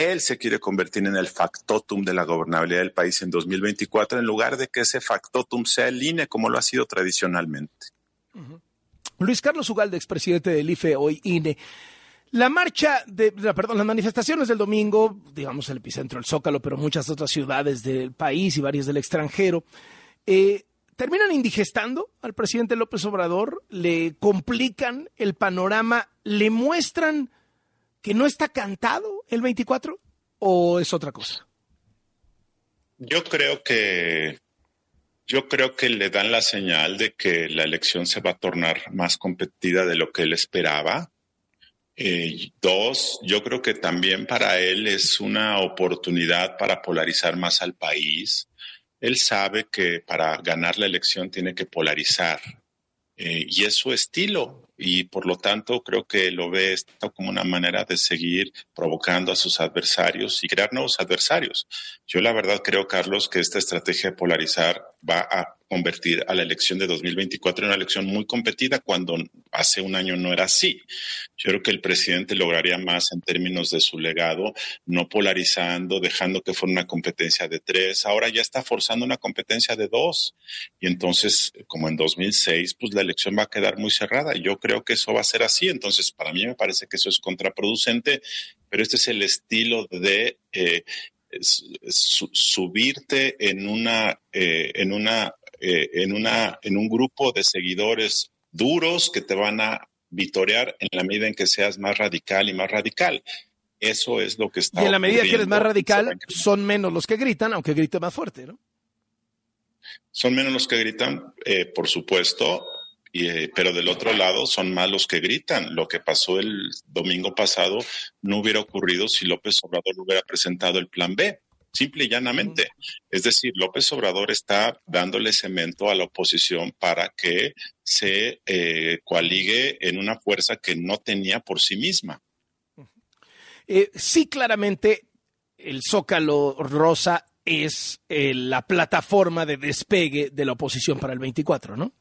Speaker 12: él se quiere convertir en el factotum de la gobernabilidad del país en 2024 en lugar de que ese factotum sea el INE como lo ha sido tradicionalmente.
Speaker 2: Luis Carlos Ugalde, expresidente del IFE, hoy INE. La marcha de, perdón, las manifestaciones del domingo, digamos el epicentro, el Zócalo, pero muchas otras ciudades del país y varias del extranjero, eh, terminan indigestando al presidente López Obrador, le complican el panorama, le muestran que no está cantado el 24 o es otra cosa?
Speaker 12: Yo creo que yo creo que le dan la señal de que la elección se va a tornar más competida de lo que él esperaba. Eh, dos, yo creo que también para él es una oportunidad para polarizar más al país. Él sabe que para ganar la elección tiene que polarizar eh, y es su estilo y por lo tanto creo que lo ve esto como una manera de seguir provocando a sus adversarios y crear nuevos adversarios. Yo la verdad creo, Carlos, que esta estrategia de polarizar va a convertir a la elección de 2024 en una elección muy competida cuando hace un año no era así. Yo creo que el presidente lograría más en términos de su legado, no polarizando, dejando que fuera una competencia de tres. Ahora ya está forzando una competencia de dos. Y entonces, como en 2006, pues la elección va a quedar muy cerrada. Yo creo que eso va a ser así. Entonces, para mí me parece que eso es contraproducente, pero este es el estilo de eh, subirte en una, eh, en una eh, en, una, en un grupo de seguidores duros que te van a vitorear en la medida en que seas más radical y más radical. Eso es lo que está
Speaker 2: Y en la medida que eres más radical, son menos los que gritan, aunque grite más fuerte, ¿no?
Speaker 12: Son menos los que gritan, eh, por supuesto, y, eh, pero del otro lado son más los que gritan. Lo que pasó el domingo pasado no hubiera ocurrido si López Obrador no hubiera presentado el plan B, simple y llanamente. Es decir, López Obrador está dándole cemento a la oposición para que se eh, coaligue en una fuerza que no tenía por sí misma.
Speaker 2: Eh, sí, claramente, el Zócalo Rosa es eh, la plataforma de despegue de la oposición para el 24, ¿no?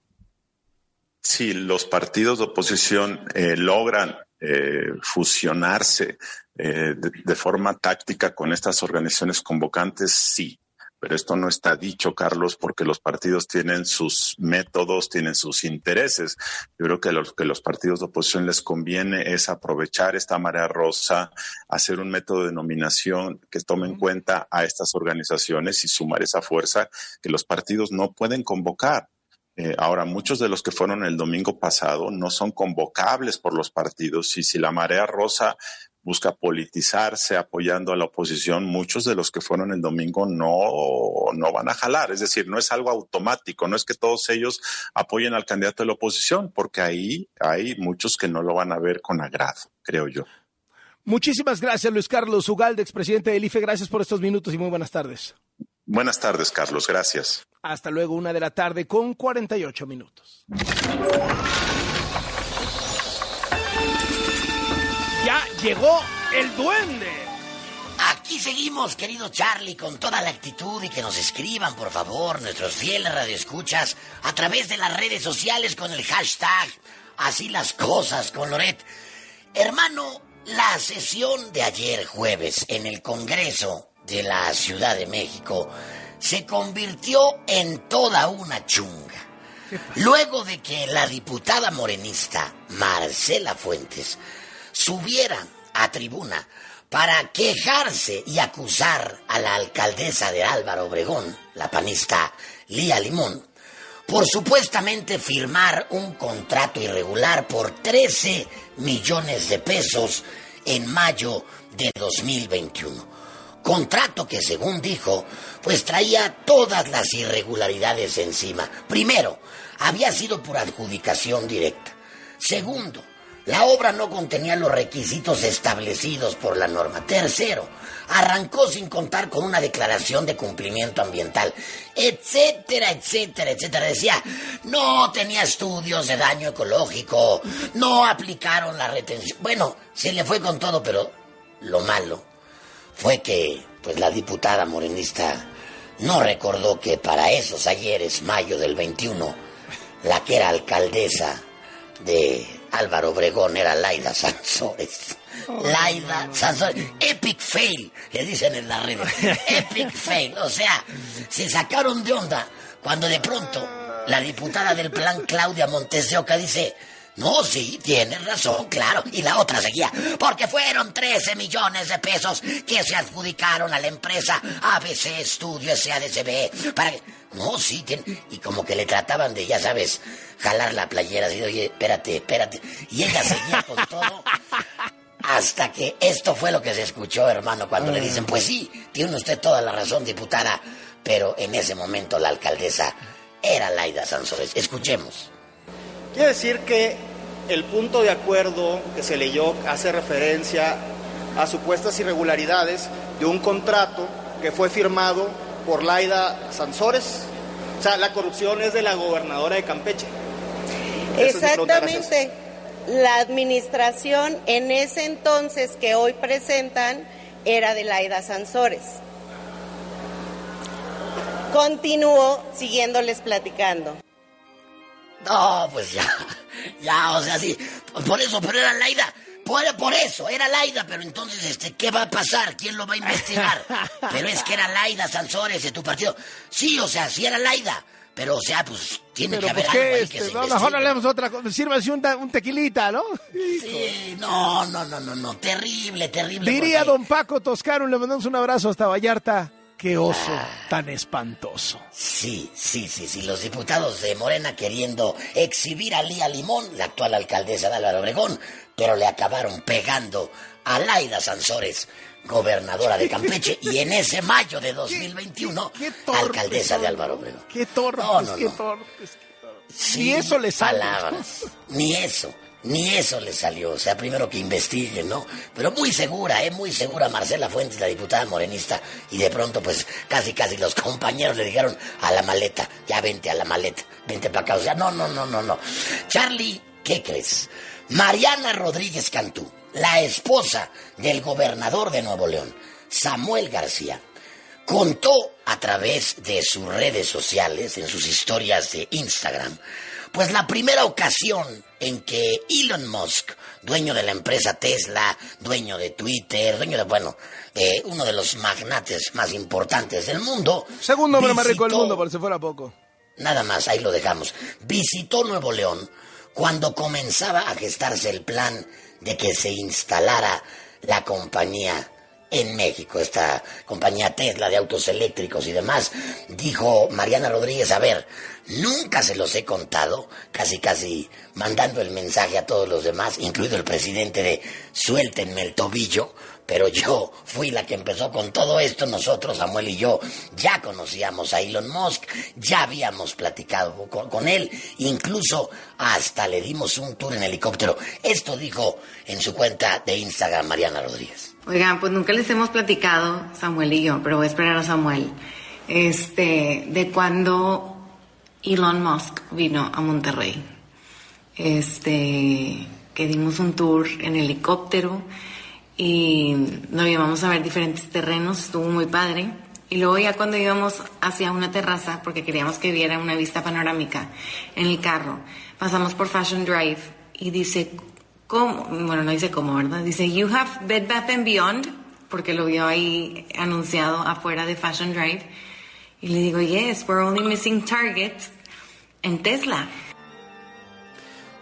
Speaker 12: Si los partidos de oposición eh, logran eh, fusionarse eh, de, de forma táctica con estas organizaciones convocantes, sí. Pero esto no está dicho, Carlos, porque los partidos tienen sus métodos, tienen sus intereses. Yo creo que a los que los partidos de oposición les conviene es aprovechar esta marea rosa, hacer un método de nominación que tome en cuenta a estas organizaciones y sumar esa fuerza que los partidos no pueden convocar. Eh, ahora, muchos de los que fueron el domingo pasado no son convocables por los partidos y si la marea rosa busca politizarse apoyando a la oposición, muchos de los que fueron el domingo no, no van a jalar. Es decir, no es algo automático, no es que todos ellos apoyen al candidato de la oposición, porque ahí hay muchos que no lo van a ver con agrado, creo yo.
Speaker 2: Muchísimas gracias, Luis Carlos Ugalde, expresidente del IFE. Gracias por estos minutos y muy buenas tardes.
Speaker 12: Buenas tardes, Carlos. Gracias.
Speaker 2: Hasta luego, una de la tarde con 48 minutos. Ya llegó el duende.
Speaker 3: Aquí seguimos, querido Charlie, con toda la actitud y que nos escriban, por favor, nuestros fieles radioescuchas a través de las redes sociales con el hashtag Así las cosas con Loret. Hermano, la sesión de ayer jueves en el Congreso de la Ciudad de México se convirtió en toda una chunga. Luego de que la diputada morenista Marcela Fuentes subiera a tribuna para quejarse y acusar a la alcaldesa de Álvaro Obregón, la panista Lía Limón, por supuestamente firmar un contrato irregular por 13 millones de pesos en mayo de 2021. Contrato que, según dijo, pues traía todas las irregularidades encima. Primero, había sido por adjudicación directa. Segundo, la obra no contenía los requisitos establecidos por la norma. Tercero, arrancó sin contar con una declaración de cumplimiento ambiental, etcétera, etcétera, etcétera. Decía, no tenía estudios de daño ecológico, no aplicaron la retención. Bueno, se le fue con todo, pero lo malo fue que, pues la diputada morenista no recordó que para esos ayeres, mayo del 21, la que era alcaldesa de Álvaro Obregón era Laida Sansores. Laida Sansores. Epic fail, le dicen en la red. Epic fail. O sea, se sacaron de onda cuando de pronto la diputada del plan Claudia Montes de Oca dice, no, sí, tienes razón, claro. Y la otra seguía, porque fueron 13 millones de pesos que se adjudicaron a la empresa ABC Studio SADCB para que... No, sí, tiene... y como que le trataban de, ya sabes, jalar la playera, así, oye, espérate, espérate. Y ella seguía con todo. Hasta que esto fue lo que se escuchó, hermano, cuando le dicen, pues sí, tiene usted toda la razón, diputada, pero en ese momento la alcaldesa era Laida Sansores. Escuchemos.
Speaker 13: Quiere decir que el punto de acuerdo que se leyó hace referencia a supuestas irregularidades de un contrato que fue firmado por Laida Sansores. O sea, la corrupción es de la gobernadora de Campeche.
Speaker 14: Exactamente. La administración en ese entonces que hoy presentan era de Laida Sansores. Continúo siguiéndoles platicando.
Speaker 3: No, pues ya, ya, o sea, sí, por eso, pero era Laida, por, por eso, era Laida, pero entonces, este, ¿qué va a pasar? ¿Quién lo va a investigar? Pero es que era Laida Sansores de tu partido. Sí, o sea, sí era Laida, pero, o sea, pues, tiene
Speaker 2: Pero
Speaker 3: que haber algo
Speaker 2: qué,
Speaker 3: ahí
Speaker 2: este,
Speaker 3: que se
Speaker 2: no, mejor
Speaker 3: investigue.
Speaker 2: hablemos otra cosa. Sírvase un, un tequilita, ¿no?
Speaker 3: Sí, no, no, no, no, no, terrible, terrible.
Speaker 2: Diría
Speaker 3: porque-
Speaker 2: don Paco Toscano, le mandamos un abrazo hasta Vallarta. Qué oso tan espantoso.
Speaker 3: Sí, sí, sí, sí. Los diputados de Morena queriendo exhibir a Lía Limón, la actual alcaldesa de Álvaro Obregón, pero le acabaron pegando a Laida Sansores, gobernadora de Campeche, y en ese mayo de 2021, alcaldesa de Álvaro Obregón.
Speaker 2: Qué torpes,
Speaker 3: No, no,
Speaker 2: qué torpes.
Speaker 3: Sí,
Speaker 2: Ni eso le sale.
Speaker 3: Palabras. Ni eso. Ni eso le salió. O sea, primero que investiguen, ¿no? Pero muy segura, ¿eh? Muy segura Marcela Fuentes, la diputada morenista. Y de pronto, pues, casi, casi los compañeros le dijeron a la maleta. Ya vente a la maleta. Vente para acá. O sea, no, no, no, no, no. Charlie, ¿qué crees? Mariana Rodríguez Cantú, la esposa del gobernador de Nuevo León, Samuel García, contó a través de sus redes sociales, en sus historias de Instagram, pues la primera ocasión en que Elon Musk, dueño de la empresa Tesla, dueño de Twitter, dueño de, bueno, eh, uno de los magnates más importantes del mundo.
Speaker 2: Segundo hombre más rico del mundo, por si fuera poco.
Speaker 3: Nada más, ahí lo dejamos. Visitó Nuevo León cuando comenzaba a gestarse el plan de que se instalara la compañía en México, esta compañía Tesla de autos eléctricos y demás. Dijo Mariana Rodríguez, a ver, nunca se los he contado, casi casi mandando el mensaje a todos los demás, incluido el presidente de suéltenme el tobillo, pero yo fui la que empezó con todo esto. Nosotros, Samuel y yo, ya conocíamos a Elon Musk, ya habíamos platicado con, con él, incluso hasta le dimos un tour en helicóptero. Esto dijo en su cuenta de Instagram Mariana Rodríguez.
Speaker 15: Oigan, pues nunca les hemos platicado, Samuel y yo, pero voy a esperar a Samuel, este, de cuando Elon Musk vino a Monterrey. Este, que dimos un tour en helicóptero y nos llevamos a ver diferentes terrenos, estuvo muy padre. Y luego ya cuando íbamos hacia una terraza, porque queríamos que viera una vista panorámica en el carro, pasamos por Fashion Drive y dice, ¿cómo? Bueno, no dice cómo, ¿verdad? Dice, you have Bed Bath and Beyond, porque lo vio ahí anunciado afuera de Fashion Drive. Y le digo, yes, we're only missing Target en Tesla.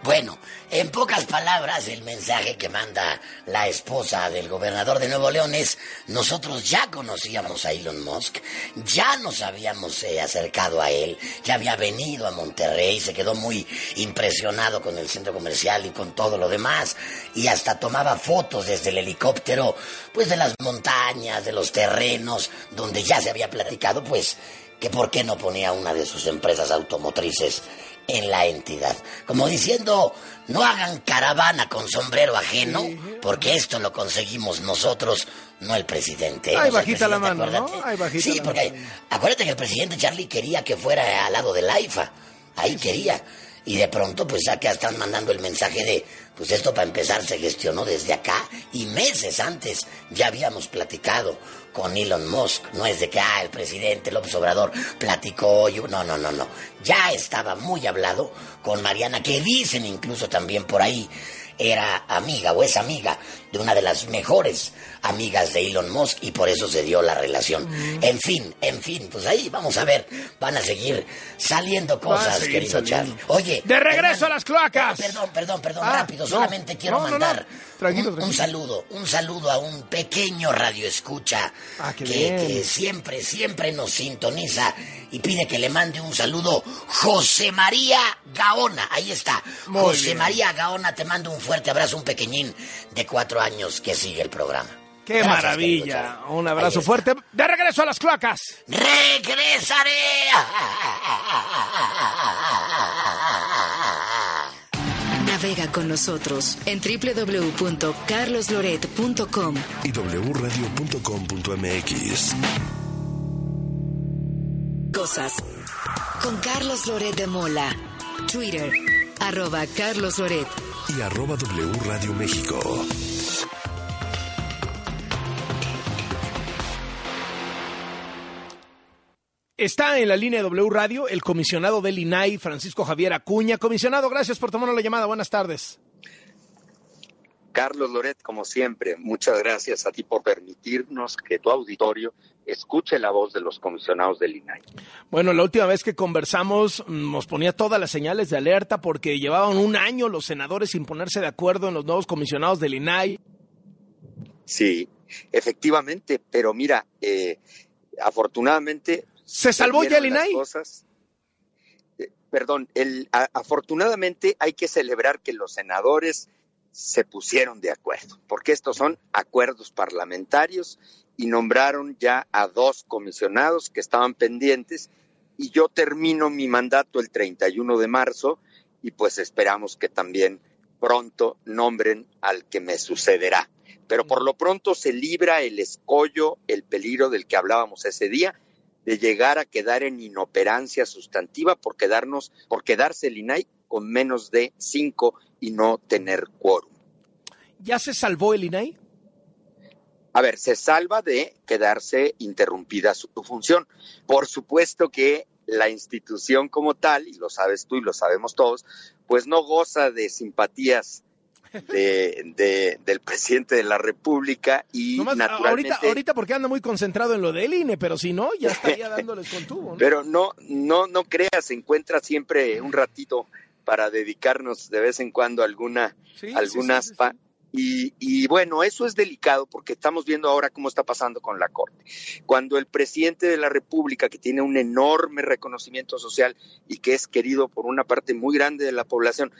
Speaker 3: Bueno, en pocas palabras, el mensaje que manda la esposa del gobernador de Nuevo León es, nosotros ya conocíamos a Elon Musk, ya nos habíamos eh, acercado a él, ya había venido a Monterrey, se quedó muy impresionado con el centro comercial y con todo lo demás, y hasta tomaba fotos desde el helicóptero, pues de las montañas, de los terrenos, donde ya se había platicado, pues, que por qué no ponía una de sus empresas automotrices en la entidad. Como diciendo, no hagan caravana con sombrero ajeno, porque esto lo conseguimos nosotros, no el presidente. El
Speaker 2: bajita la mano, ¿no? bajita
Speaker 3: sí,
Speaker 2: la
Speaker 3: porque
Speaker 2: mano.
Speaker 3: acuérdate que el presidente Charlie quería que fuera al lado del AIFA. Ahí quería. Y de pronto, pues ya que están mandando el mensaje de, pues esto para empezar se gestionó desde acá y meses antes ya habíamos platicado con Elon Musk. No es de que, ah, el presidente López Obrador platicó. y- No, no, no, no. Ya estaba muy hablado con Mariana, que dicen incluso también por ahí era amiga o es amiga de una de las mejores amigas de Elon Musk y por eso se dio la relación. En fin, en fin, pues ahí vamos a ver, van a seguir saliendo cosas,
Speaker 2: seguir
Speaker 3: querido
Speaker 2: saliendo.
Speaker 3: Charlie. Oye,
Speaker 2: ¡De regreso
Speaker 3: hermano,
Speaker 2: a las cloacas!
Speaker 3: Perdón, perdón, perdón,
Speaker 2: Ah,
Speaker 3: rápido,
Speaker 2: no.
Speaker 3: solamente quiero
Speaker 2: No, no. Tranquilo,
Speaker 3: un, saludo, un saludo a un pequeño radioescucha
Speaker 2: Ah, qué
Speaker 3: que, siempre, siempre nos sintoniza y pide que le mande un saludo José María Gaona, ahí está,
Speaker 2: Muy
Speaker 3: José
Speaker 2: bien.
Speaker 3: María Gaona, te mando un fuerte abrazo, un pequeñín de cuatro años que sigue el programa.
Speaker 2: ¡Qué
Speaker 3: Gracias,
Speaker 2: maravilla! Un abrazo fuerte. ¡De regreso a las cloacas!
Speaker 3: Regresaré.
Speaker 8: Navega con nosotros en www.carlosloret.com.
Speaker 1: y wradio.com.mx.
Speaker 8: Cosas con Carlos Loret de Mola. Twitter, arroba Carlos Loret.
Speaker 1: Y arroba W Radio México.
Speaker 2: Está en la línea de W Radio el comisionado del INAI, Francisco Javier Acuña. Comisionado, gracias por tomarnos la llamada. Buenas tardes.
Speaker 16: Carlos Loret, como siempre, muchas gracias a ti por permitirnos que tu auditorio escuche la voz de los comisionados del INAI.
Speaker 2: Bueno, la última vez que conversamos mm, nos ponía todas las señales de alerta porque llevaban un año los senadores sin ponerse de acuerdo en los nuevos comisionados del INAI.
Speaker 16: Sí, efectivamente, pero mira, eh, afortunadamente...
Speaker 2: ¿Se salvó INAI?
Speaker 16: cosas. Eh, Perdón, el, a- afortunadamente hay que celebrar que los senadores se pusieron de acuerdo, porque estos son acuerdos parlamentarios y nombraron ya a dos comisionados que estaban pendientes y yo termino mi mandato el 31 de marzo y pues esperamos que también pronto nombren al que me sucederá. Pero por lo pronto se libra el escollo, el peligro del que hablábamos ese día, de llegar a quedar en inoperancia sustantiva por quedarnos, por quedarse el INAI con menos de cinco y no tener quórum.
Speaker 2: ¿Ya se salvó el INAI?
Speaker 16: A ver, se salva de quedarse interrumpida su función. Por supuesto que la institución como tal, y lo sabes tú y lo sabemos todos, pues no goza de simpatías de, de- del presidente de la República y
Speaker 2: Nomás,
Speaker 16: naturalmente...
Speaker 2: ahorita, ahorita porque anda muy concentrado en lo del INE, pero si no, ya estaría dándoles con tubo. ¿no?
Speaker 16: Pero no, no, no creas, se encuentra siempre un ratito para dedicarnos de vez en cuando a alguna,
Speaker 2: Sí.
Speaker 16: Y, y bueno, eso es delicado porque estamos viendo ahora cómo está pasando con la Corte. Cuando el presidente de la República, que tiene un enorme reconocimiento social y que es querido por una parte muy grande de la población,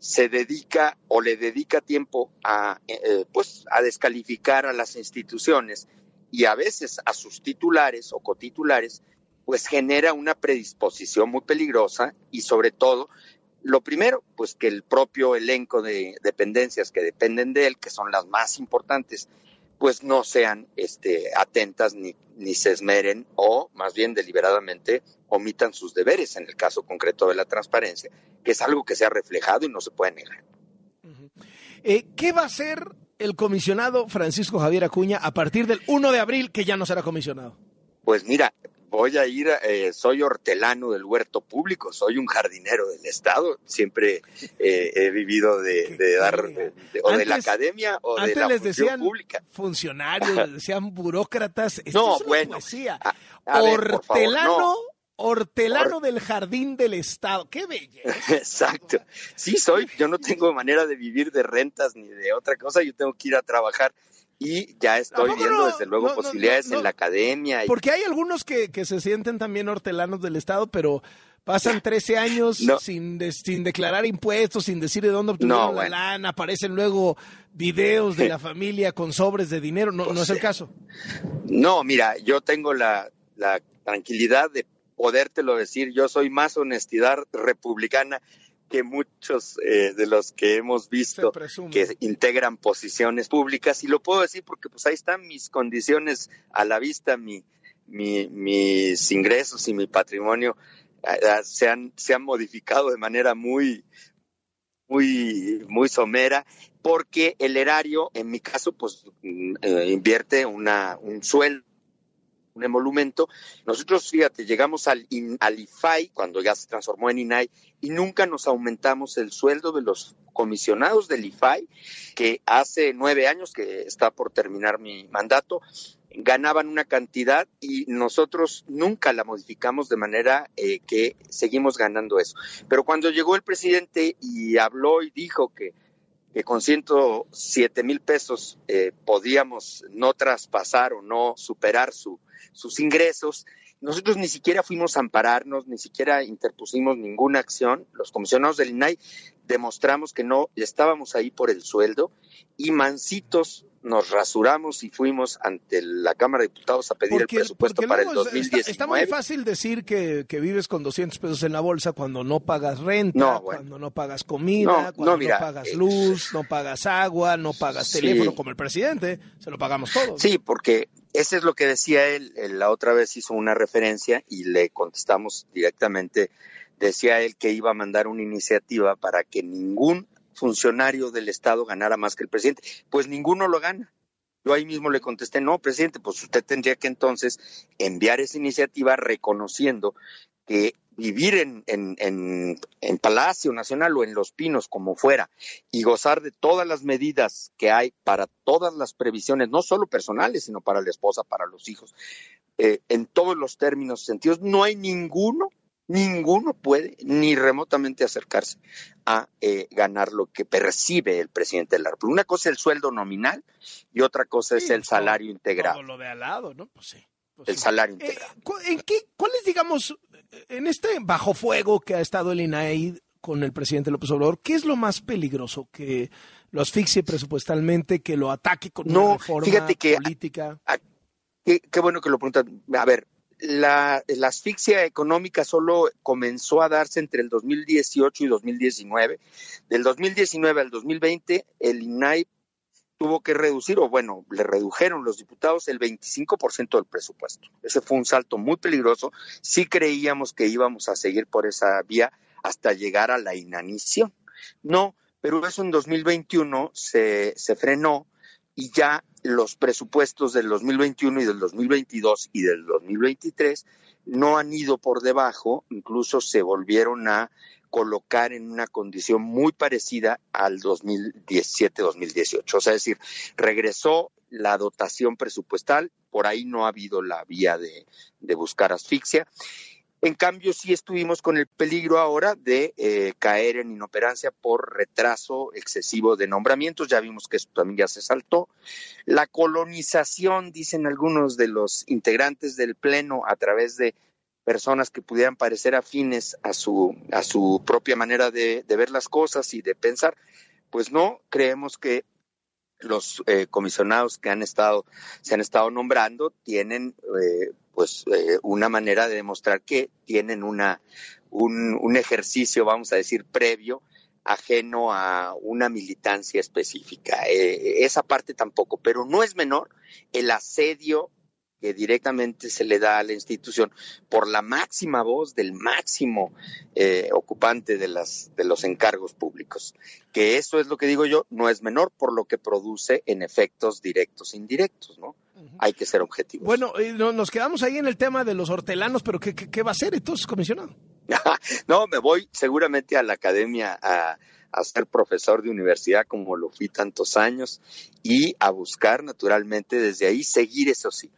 Speaker 16: se dedica o le dedica tiempo a, eh, pues, a descalificar a las instituciones y a veces a sus titulares o cotitulares, pues genera una predisposición muy peligrosa y sobre todo, lo primero, pues que el propio elenco de dependencias que dependen de él, que son las más importantes, pues no sean este, atentas ni, ni se esmeren o más bien deliberadamente omitan sus deberes en el caso concreto de la transparencia, que es algo que se ha reflejado y no se puede negar.
Speaker 2: Eh, ¿Qué va a hacer el comisionado Francisco Javier Acuña a partir del 1 de abril, que ya no será comisionado?
Speaker 16: Pues mira, voy a ir, eh, soy hortelano del huerto público, soy un jardinero del Estado, siempre eh, he vivido de, de dar, de- de- o de la academia o de
Speaker 2: Antes
Speaker 16: la
Speaker 2: les
Speaker 16: función
Speaker 2: decían
Speaker 16: pública.
Speaker 2: funcionarios, les decían burócratas. Esto
Speaker 16: No,
Speaker 2: es
Speaker 16: bueno,
Speaker 2: poesía.
Speaker 16: a ver, por favor,
Speaker 2: hortelano,
Speaker 16: no.
Speaker 2: hortelano del jardín del Estado. ¡Qué belleza!
Speaker 16: Exacto. Sí, soy, yo no tengo manera de vivir de rentas ni de otra cosa, yo tengo que ir a trabajar y ya estoy viendo
Speaker 2: no?
Speaker 16: desde luego
Speaker 2: No,
Speaker 16: posibilidades
Speaker 2: no,
Speaker 16: en la academia. y-
Speaker 2: Porque hay algunos que, que se sienten también hortelanos del Estado, pero pasan 13 años sin, de- sin declarar impuestos, sin decir de dónde obtuvieron
Speaker 16: No,
Speaker 2: la
Speaker 16: bueno.
Speaker 2: lana, aparecen luego videos de la familia con sobres de dinero. No, no es el caso.
Speaker 16: No, mira, yo tengo la, la tranquilidad de podértelo decir, yo soy más honestidad republicana que muchos eh, de los que hemos visto que integran posiciones públicas y lo puedo decir porque pues ahí están mis condiciones a la vista, mi, mi- mis ingresos y mi patrimonio eh, eh, se han, se han modificado de manera muy, muy, muy somera, porque el erario, en mi caso, pues mm, eh, invierte una, un sueldo, un emolumento. Nosotros, fíjate, llegamos al, in- al IFAI, cuando ya se transformó en INAI, y nunca nos aumentamos el sueldo de los comisionados del IFAI, que hace nueve años que está por terminar mi mandato, ganaban una cantidad y nosotros nunca la modificamos de manera eh, que seguimos ganando eso. Pero cuando llegó el presidente y habló y dijo que, que con 107 mil pesos eh, podíamos no traspasar o no superar su, sus ingresos, nosotros ni siquiera fuimos a ampararnos, ni siquiera interpusimos ninguna acción. Los comisionados del INAI demostramos que no estábamos ahí por el sueldo y mansitos nos rasuramos y fuimos ante la Cámara de Diputados a pedir el presupuesto para el
Speaker 2: luego es- está-
Speaker 16: 2019.
Speaker 2: Está, muy fácil decir que, que vives con 200 pesos en la bolsa cuando no pagas renta,
Speaker 16: No, bueno.
Speaker 2: cuando no pagas comida,
Speaker 16: No,
Speaker 2: cuando
Speaker 16: no,
Speaker 2: pagas
Speaker 16: eh,
Speaker 2: luz, no pagas agua, no pagas
Speaker 16: Sí.
Speaker 2: teléfono como el presidente. Se lo pagamos todos.
Speaker 16: Sí, porque ese es lo que decía él. Él La otra vez hizo una referencia y le contestamos directamente. Decía él que iba a mandar una iniciativa para que ningún funcionario del Estado ganara más que el presidente. Pues ninguno lo gana. Yo ahí mismo le contesté, no, presidente, pues usted tendría que entonces enviar esa iniciativa reconociendo que vivir en, en, en, Palacio Nacional o en Los Pinos, como fuera, y gozar de todas las medidas que hay para todas las previsiones, no solo personales, sino para la esposa, para los hijos, eh, en todos los términos, sentidos, no hay ninguno, ninguno puede ni remotamente acercarse a eh, ganar lo que percibe el presidente de la República. Una cosa es el sueldo nominal y otra cosa es el salario integrado.
Speaker 2: Todo lo de al lado, ¿no? Pues sí.
Speaker 16: el salario
Speaker 2: Eh,
Speaker 16: integral.
Speaker 2: cu- ¿En qué, cuál es, digamos, en este bajo fuego que ha estado el INAI con el presidente López Obrador, qué es lo más peligroso? Que lo asfixie presupuestalmente, que lo ataque con
Speaker 16: No,
Speaker 2: una reforma
Speaker 16: fíjate que-
Speaker 2: política.
Speaker 16: Qué, qué bueno que lo preguntan. A ver, la, la asfixia económica solo comenzó a darse entre el 2018 y 2019. Del 2019 al 2020, el INAI tuvo que reducir, o bueno, le redujeron los diputados el 25% del presupuesto. Ese fue un salto muy peligroso. Sí creíamos que íbamos a seguir por esa vía hasta llegar a la inanición. No, pero eso en 2021 se, se frenó y ya los presupuestos del 2021 y del 2022 y del 2023 no han ido por debajo, incluso se volvieron a colocar en una condición muy parecida al 2017-2018. O sea, es decir, regresó la dotación presupuestal, por ahí no ha habido la vía de, de buscar asfixia. En cambio, sí estuvimos con el peligro ahora de eh, caer en inoperancia por retraso excesivo de nombramientos. Ya vimos que eso también ya se saltó. La colonización, dicen algunos de los integrantes del Pleno, a través de personas que pudieran parecer afines a su, a su propia manera de, de ver las cosas y de pensar, pues no, creemos que los eh, comisionados que han estado, se han estado nombrando tienen eh, pues eh, una manera de demostrar que tienen una, un, un ejercicio, vamos a decir, previo ajeno a una militancia específica. Eh, esa parte tampoco, pero no es menor el asedio que directamente se le da a la institución por la máxima voz del máximo eh, ocupante de, las, de los encargos públicos. Que eso es lo que digo yo, no es menor por lo que produce en efectos directos e indirectos, ¿no? Hay que ser objetivos.
Speaker 2: Bueno, eh, no- nos quedamos ahí en el tema de los hortelanos, pero ¿qué, qué, qué va a hacer entonces, comisionado?
Speaker 16: no, me voy seguramente a la academia a, a ser profesor de universidad como lo fui tantos años y a buscar naturalmente desde ahí seguir eso sí.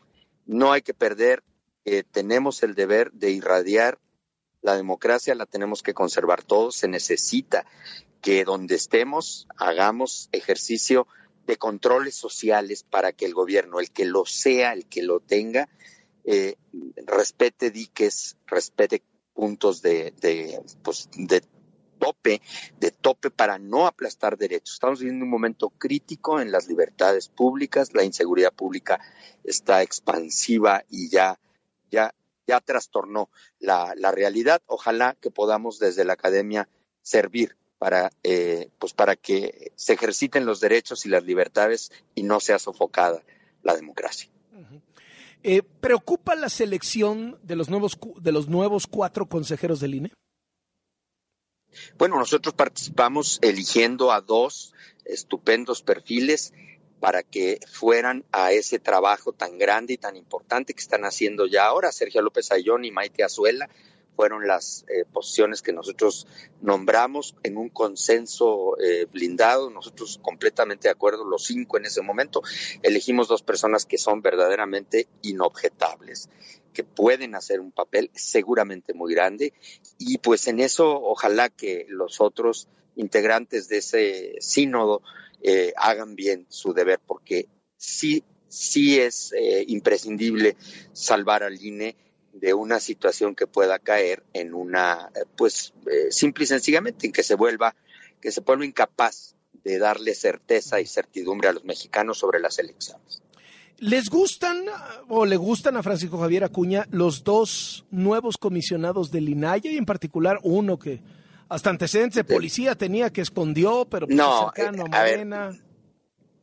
Speaker 16: No hay que perder, eh, tenemos el deber de irradiar la democracia, la tenemos que conservar todos, se necesita que donde estemos hagamos ejercicio de controles sociales para que el gobierno, el que lo sea, el que lo tenga, eh, respete diques, respete puntos de, de, pues, de tope, de tope para no aplastar derechos. Estamos viviendo un momento crítico en las libertades públicas, la inseguridad pública está expansiva y ya, ya, ya trastornó la, la realidad. Ojalá que podamos desde la academia servir para, eh, pues para que se ejerciten los derechos y las libertades y no sea sofocada la democracia.
Speaker 2: Eh, ¿Preocupa la selección de los nuevos de los nuevos cuatro consejeros del INE?
Speaker 16: Bueno, nosotros participamos eligiendo a dos estupendos perfiles para que fueran a ese trabajo tan grande y tan importante que están haciendo ya ahora. Sergio López Ayón y Maite Azuela fueron las eh, posiciones que nosotros nombramos en un consenso eh, blindado, nosotros completamente de acuerdo, los cinco en ese momento, elegimos dos personas que son verdaderamente inobjetables, que pueden hacer un papel seguramente muy grande. Y pues en eso ojalá que los otros integrantes de ese sínodo eh, hagan bien su deber, porque sí, sí es eh, imprescindible salvar al INE de una situación que pueda caer en una, eh, pues, eh, simple y sencillamente, en que se vuelva, que se vuelva incapaz de darle certeza y certidumbre a los mexicanos sobre las elecciones.
Speaker 2: ¿Les gustan o le gustan a Francisco Javier Acuña los dos nuevos comisionados del INAI y en particular uno que hasta antecedentes de policía tenía que escondió, pero pues,
Speaker 16: No,
Speaker 2: cercano
Speaker 16: eh,
Speaker 2: a
Speaker 16: a ver,
Speaker 2: Morena?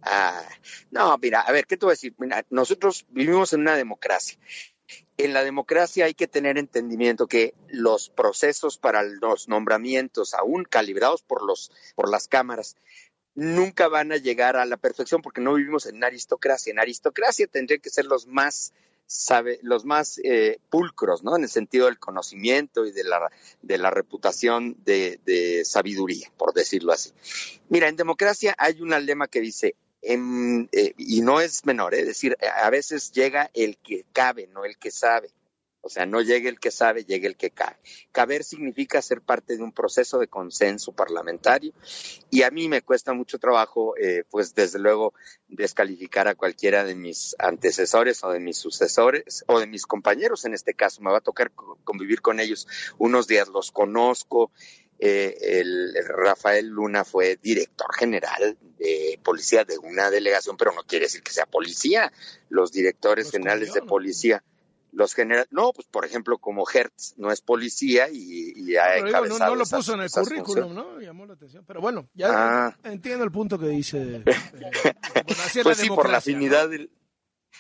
Speaker 16: Ah, no, mira, a ver, ¿qué te voy a decir? Mira, nosotros vivimos en una democracia. En la democracia hay que tener entendimiento que los procesos para los nombramientos, aún calibrados por, los, por las cámaras, nunca van a llegar a la perfección porque no vivimos en aristocracia. En aristocracia tendrían que ser los más los más eh, pulcros, ¿no? En el sentido del conocimiento y de la, de la reputación de, de sabiduría, por decirlo así. Mira, en democracia hay un lema que dice, en, eh, y no es menor, es decir, a veces llega el que cabe, no el que sabe. O sea, no llegue el que sabe, llegue el que cae. Caber significa ser parte de un proceso de consenso parlamentario y a mí me cuesta mucho trabajo, eh, pues desde luego, descalificar a cualquiera de mis antecesores o de mis sucesores o de mis compañeros en este caso. Me va a tocar convivir con ellos unos días, los conozco. Eh, el, Rafael Luna fue director general de policía de una delegación, pero no quiere decir que sea policía. Los directores generales de policía los generales, no, pues por ejemplo, como Hertz no es policía y, y ha
Speaker 2: Pero digo, no,
Speaker 16: encabezado
Speaker 2: no lo puso en el currículum,
Speaker 16: funciones.
Speaker 2: ¿no? Llamó la atención. Pero bueno, ya
Speaker 16: Ah.
Speaker 2: entiendo el punto que dice. eh,
Speaker 16: Pues sí, por la
Speaker 2: democracia, ¿no?
Speaker 16: afinidad del...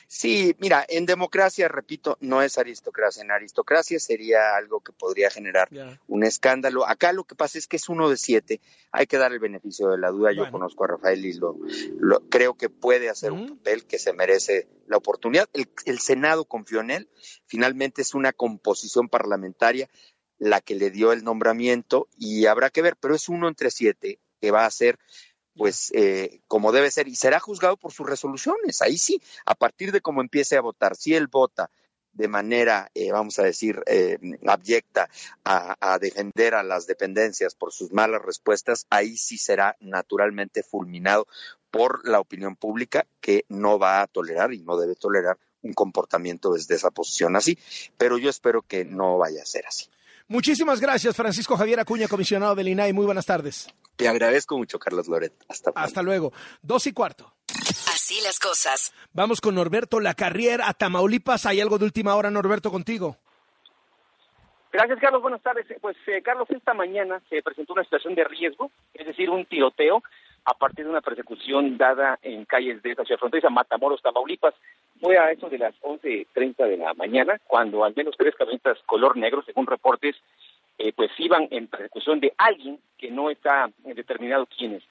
Speaker 16: Sí, mira, en democracia, repito, no es aristocracia. En aristocracia sería algo que podría generar un escándalo. Acá lo que pasa es que es uno de siete. Hay que dar el beneficio de la duda. Yo conozco a Rafael y lo, lo- creo que puede hacer un papel que se merece la oportunidad. El, el Senado confió en él. Finalmente es una composición parlamentaria la que le dio el nombramiento y habrá que ver, pero es uno entre siete que va a ser pues eh, como debe ser y será juzgado por sus resoluciones. Ahí sí, a partir de cómo empiece a votar, si él vota de manera, eh, vamos a decir, eh, abyecta a, a defender a las dependencias por sus malas respuestas, ahí sí será naturalmente fulminado por la opinión pública que no va a tolerar y no debe tolerar un comportamiento desde esa posición así. Pero yo espero que no vaya a ser así.
Speaker 2: Muchísimas gracias, Francisco Javier Acuña, comisionado del INAI. Muy buenas tardes.
Speaker 16: Te agradezco mucho, Carlos Loret. Hasta.
Speaker 2: Hasta luego. Dos y cuarto.
Speaker 8: Así las cosas.
Speaker 2: Vamos con Norberto Lacarrier a Tamaulipas. ¿Hay algo de última hora, Norberto, contigo?
Speaker 17: Gracias, Carlos. Buenas tardes. Pues, eh, Carlos, esta mañana se presentó una situación de riesgo, es decir, un tiroteo a partir de una persecución dada en calles de esta ciudad fronteriza, Matamoros, Tamaulipas. Fue a eso de las 11.30 de la mañana, cuando al menos tres camionetas color negro, según reportes, eh, pues iban en persecución de alguien que no está eh, determinado quién es.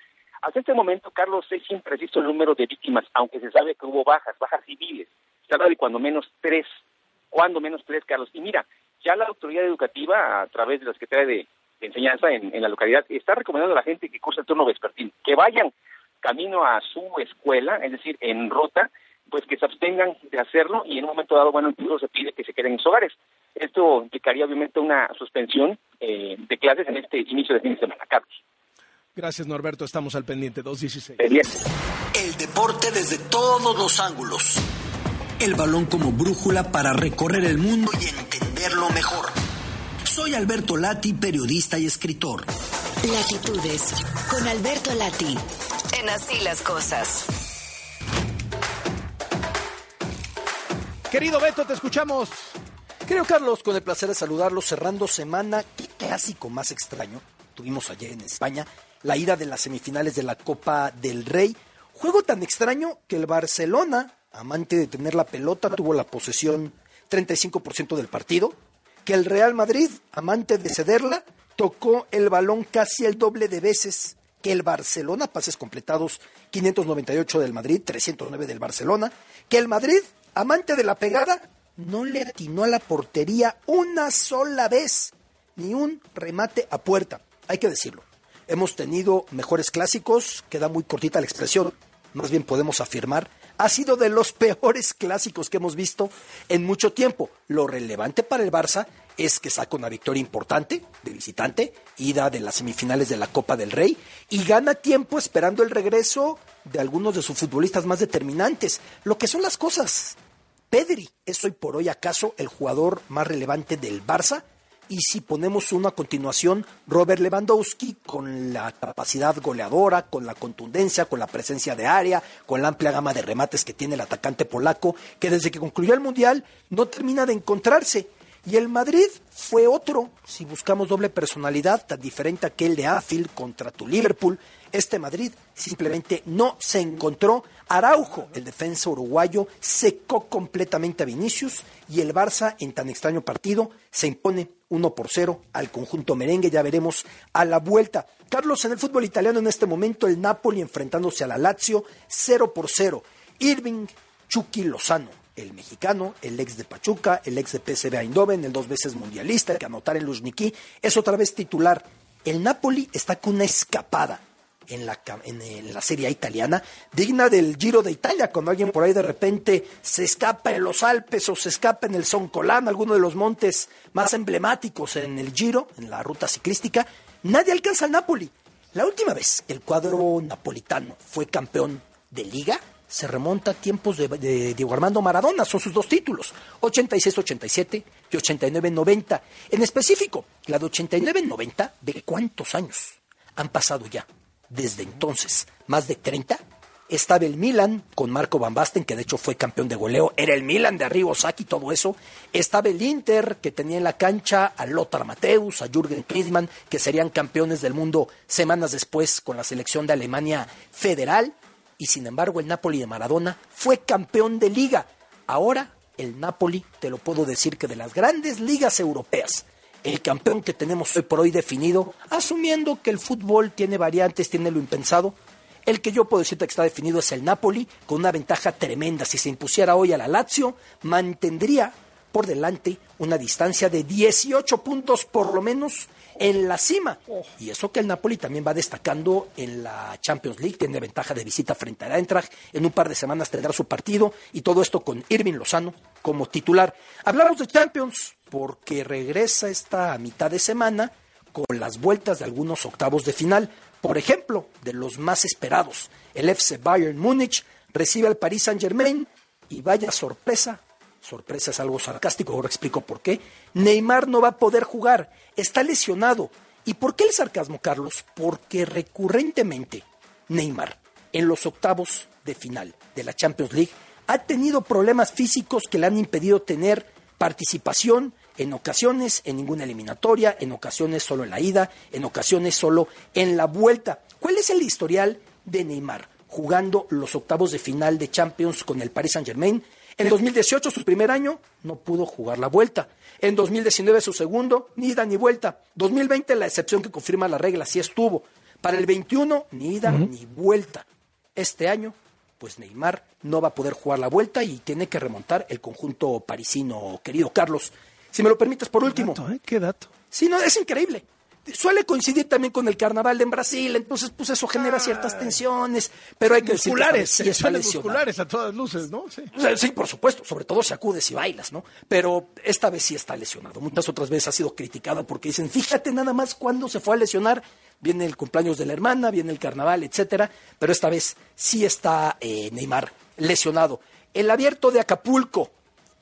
Speaker 17: Hasta este momento, Carlos, es impreciso el número de víctimas, aunque se sabe que hubo bajas, bajas civiles. Se habla de cuando menos tres, cuando menos tres, Carlos. Y mira, ya la autoridad educativa, a través de la Secretaría de, Enseñanza en, en la localidad, está recomendando a la gente que cursa el turno vespertino, que vayan camino a su escuela, es decir, en ruta, pues que se abstengan de hacerlo y en un momento dado, bueno, incluso se pide que se queden en sus hogares. Esto implicaría obviamente una suspensión eh, de clases en este inicio de fin de semana, Carlos.
Speaker 2: Gracias, Norberto. Estamos al pendiente. 2.16.
Speaker 18: El deporte desde todos los ángulos. El balón como brújula para recorrer el mundo y entenderlo mejor. Soy Alberto Lati, periodista y escritor.
Speaker 8: Latitudes con Alberto Lati. En Así las cosas.
Speaker 2: Querido Beto, te escuchamos.
Speaker 11: Querido Carlos, con el placer de saludarlos cerrando semana. Qué clásico más extraño. Tuvimos ayer en España la ida de las semifinales de la Copa del Rey. Juego tan extraño que el Barcelona, amante de tener la pelota, tuvo la posesión 35% del partido. Que el Real Madrid, amante de cederla, tocó el balón casi el doble de veces que el Barcelona, pases completados 598 del Madrid, 309 del Barcelona, que el Madrid, amante de la pegada, no le atinó a la portería una sola vez, ni un remate a puerta, hay que decirlo. Hemos tenido mejores clásicos, queda muy cortita la expresión, más bien podemos afirmar, ha sido de los peores clásicos que hemos visto en mucho tiempo. Lo relevante para el Barça es que saca una victoria importante de visitante, ida de las semifinales de la Copa del Rey, y gana tiempo esperando el regreso de algunos de sus futbolistas más determinantes. Lo que son las cosas. Pedri es hoy por hoy acaso el jugador más relevante del Barça. Y si ponemos uno a continuación, Robert Lewandowski, con la capacidad goleadora, con la contundencia, con la presencia de área, con la amplia gama de remates que tiene el atacante polaco, que desde que concluyó el Mundial no termina de encontrarse. Y el Madrid fue otro, si buscamos doble personalidad, tan diferente a aquel de Anfield contra tu Liverpool. Este Madrid simplemente no se encontró. Araujo, el defensa uruguayo, secó completamente a Vinicius y el Barça, en tan extraño partido, se impone 1 por 0 al conjunto merengue. Ya veremos a la vuelta. Carlos, en el fútbol italiano en este momento, el Napoli enfrentándose a la Lazio 0 por 0. Irving Chucky Lozano, el mexicano, el ex de Pachuca, el ex de PSV Eindhoven, el dos veces mundialista, que anotar en Luzhniki, es otra vez titular. El Napoli está con una escapada en la, en, la Serie italiana, digna del Giro de Italia, cuando alguien por ahí de repente se escapa en los Alpes o se escapa en el Soncolán, alguno de los montes más emblemáticos en el Giro, en la ruta ciclística, nadie alcanza al Napoli. La última vez que el cuadro napolitano fue campeón de liga se remonta a tiempos de, de Diego Armando Maradona, son sus dos títulos, 86-87 y 89-90. En específico, la de 89-90, ¿de cuántos años han pasado ya? Desde entonces, más de 30. Estaba el Milan con Marco Van Basten, que de hecho fue campeón de goleo. Era el Milan de Arrigo Sacchi, todo eso. Estaba el Inter, que tenía en la cancha a Lothar Matthäus, a Jürgen Klinsmann, que serían campeones del mundo semanas después con la selección de Alemania federal. Y sin embargo, el Napoli de Maradona fue campeón de liga. Ahora, el Napoli, te lo puedo decir que de las grandes ligas europeas, el campeón que tenemos hoy por hoy definido, asumiendo que el fútbol tiene variantes, tiene lo impensado, el que yo puedo decirte que está definido es el Napoli, con una ventaja tremenda. Si se impusiera hoy a la Lazio, mantendría por delante una distancia de 18 puntos por lo menos en la cima. Y eso que el Napoli también va destacando en la Champions League, tiene ventaja de visita frente al Eintracht, en un par de semanas tendrá su partido y todo esto con Irving Lozano como titular. Hablamos de Champions porque regresa esta mitad de semana con las vueltas de algunos octavos de final. Por ejemplo, de los más esperados, el FC Bayern Múnich recibe al Paris Saint-Germain y vaya sorpresa, sorpresa es algo sarcástico, ahora explico por qué, Neymar no va a poder jugar, está lesionado. ¿Y por qué el sarcasmo, Carlos? Porque recurrentemente Neymar en los octavos de final de la Champions League ha tenido problemas físicos que le han impedido tener participación en ocasiones en ninguna eliminatoria, en ocasiones solo en la ida, en ocasiones solo en la vuelta. ¿Cuál es el historial de Neymar jugando los octavos de final de Champions con el Paris Saint-Germain? En 2018, su primer año, no pudo jugar la vuelta. En 2019, su segundo, ni ida ni vuelta. 2020, la excepción que confirma la regla, sí estuvo. Para el 21, ni ida ni vuelta. Este año, pues Neymar no va a poder jugar la vuelta y tiene que remontar el conjunto parisino, querido Carlos. Si me lo permites, por último.
Speaker 2: ¿Qué dato?
Speaker 11: Sí, no, es increíble. Suele coincidir también con el carnaval en Brasil, entonces pues eso genera ciertas tensiones, pero hay que decir que
Speaker 2: Musculares,
Speaker 11: sí está
Speaker 2: musculares a todas luces, ¿no? Sí.
Speaker 11: Por supuesto, sobre todo si acudes y bailas, ¿no? Pero esta vez sí está lesionado. Muchas otras veces ha sido criticado porque dicen, fíjate nada más cuándo se fue a lesionar. Viene el cumpleaños de la hermana, viene el carnaval, etcétera. Pero esta vez sí está eh, Neymar lesionado. El abierto de Acapulco,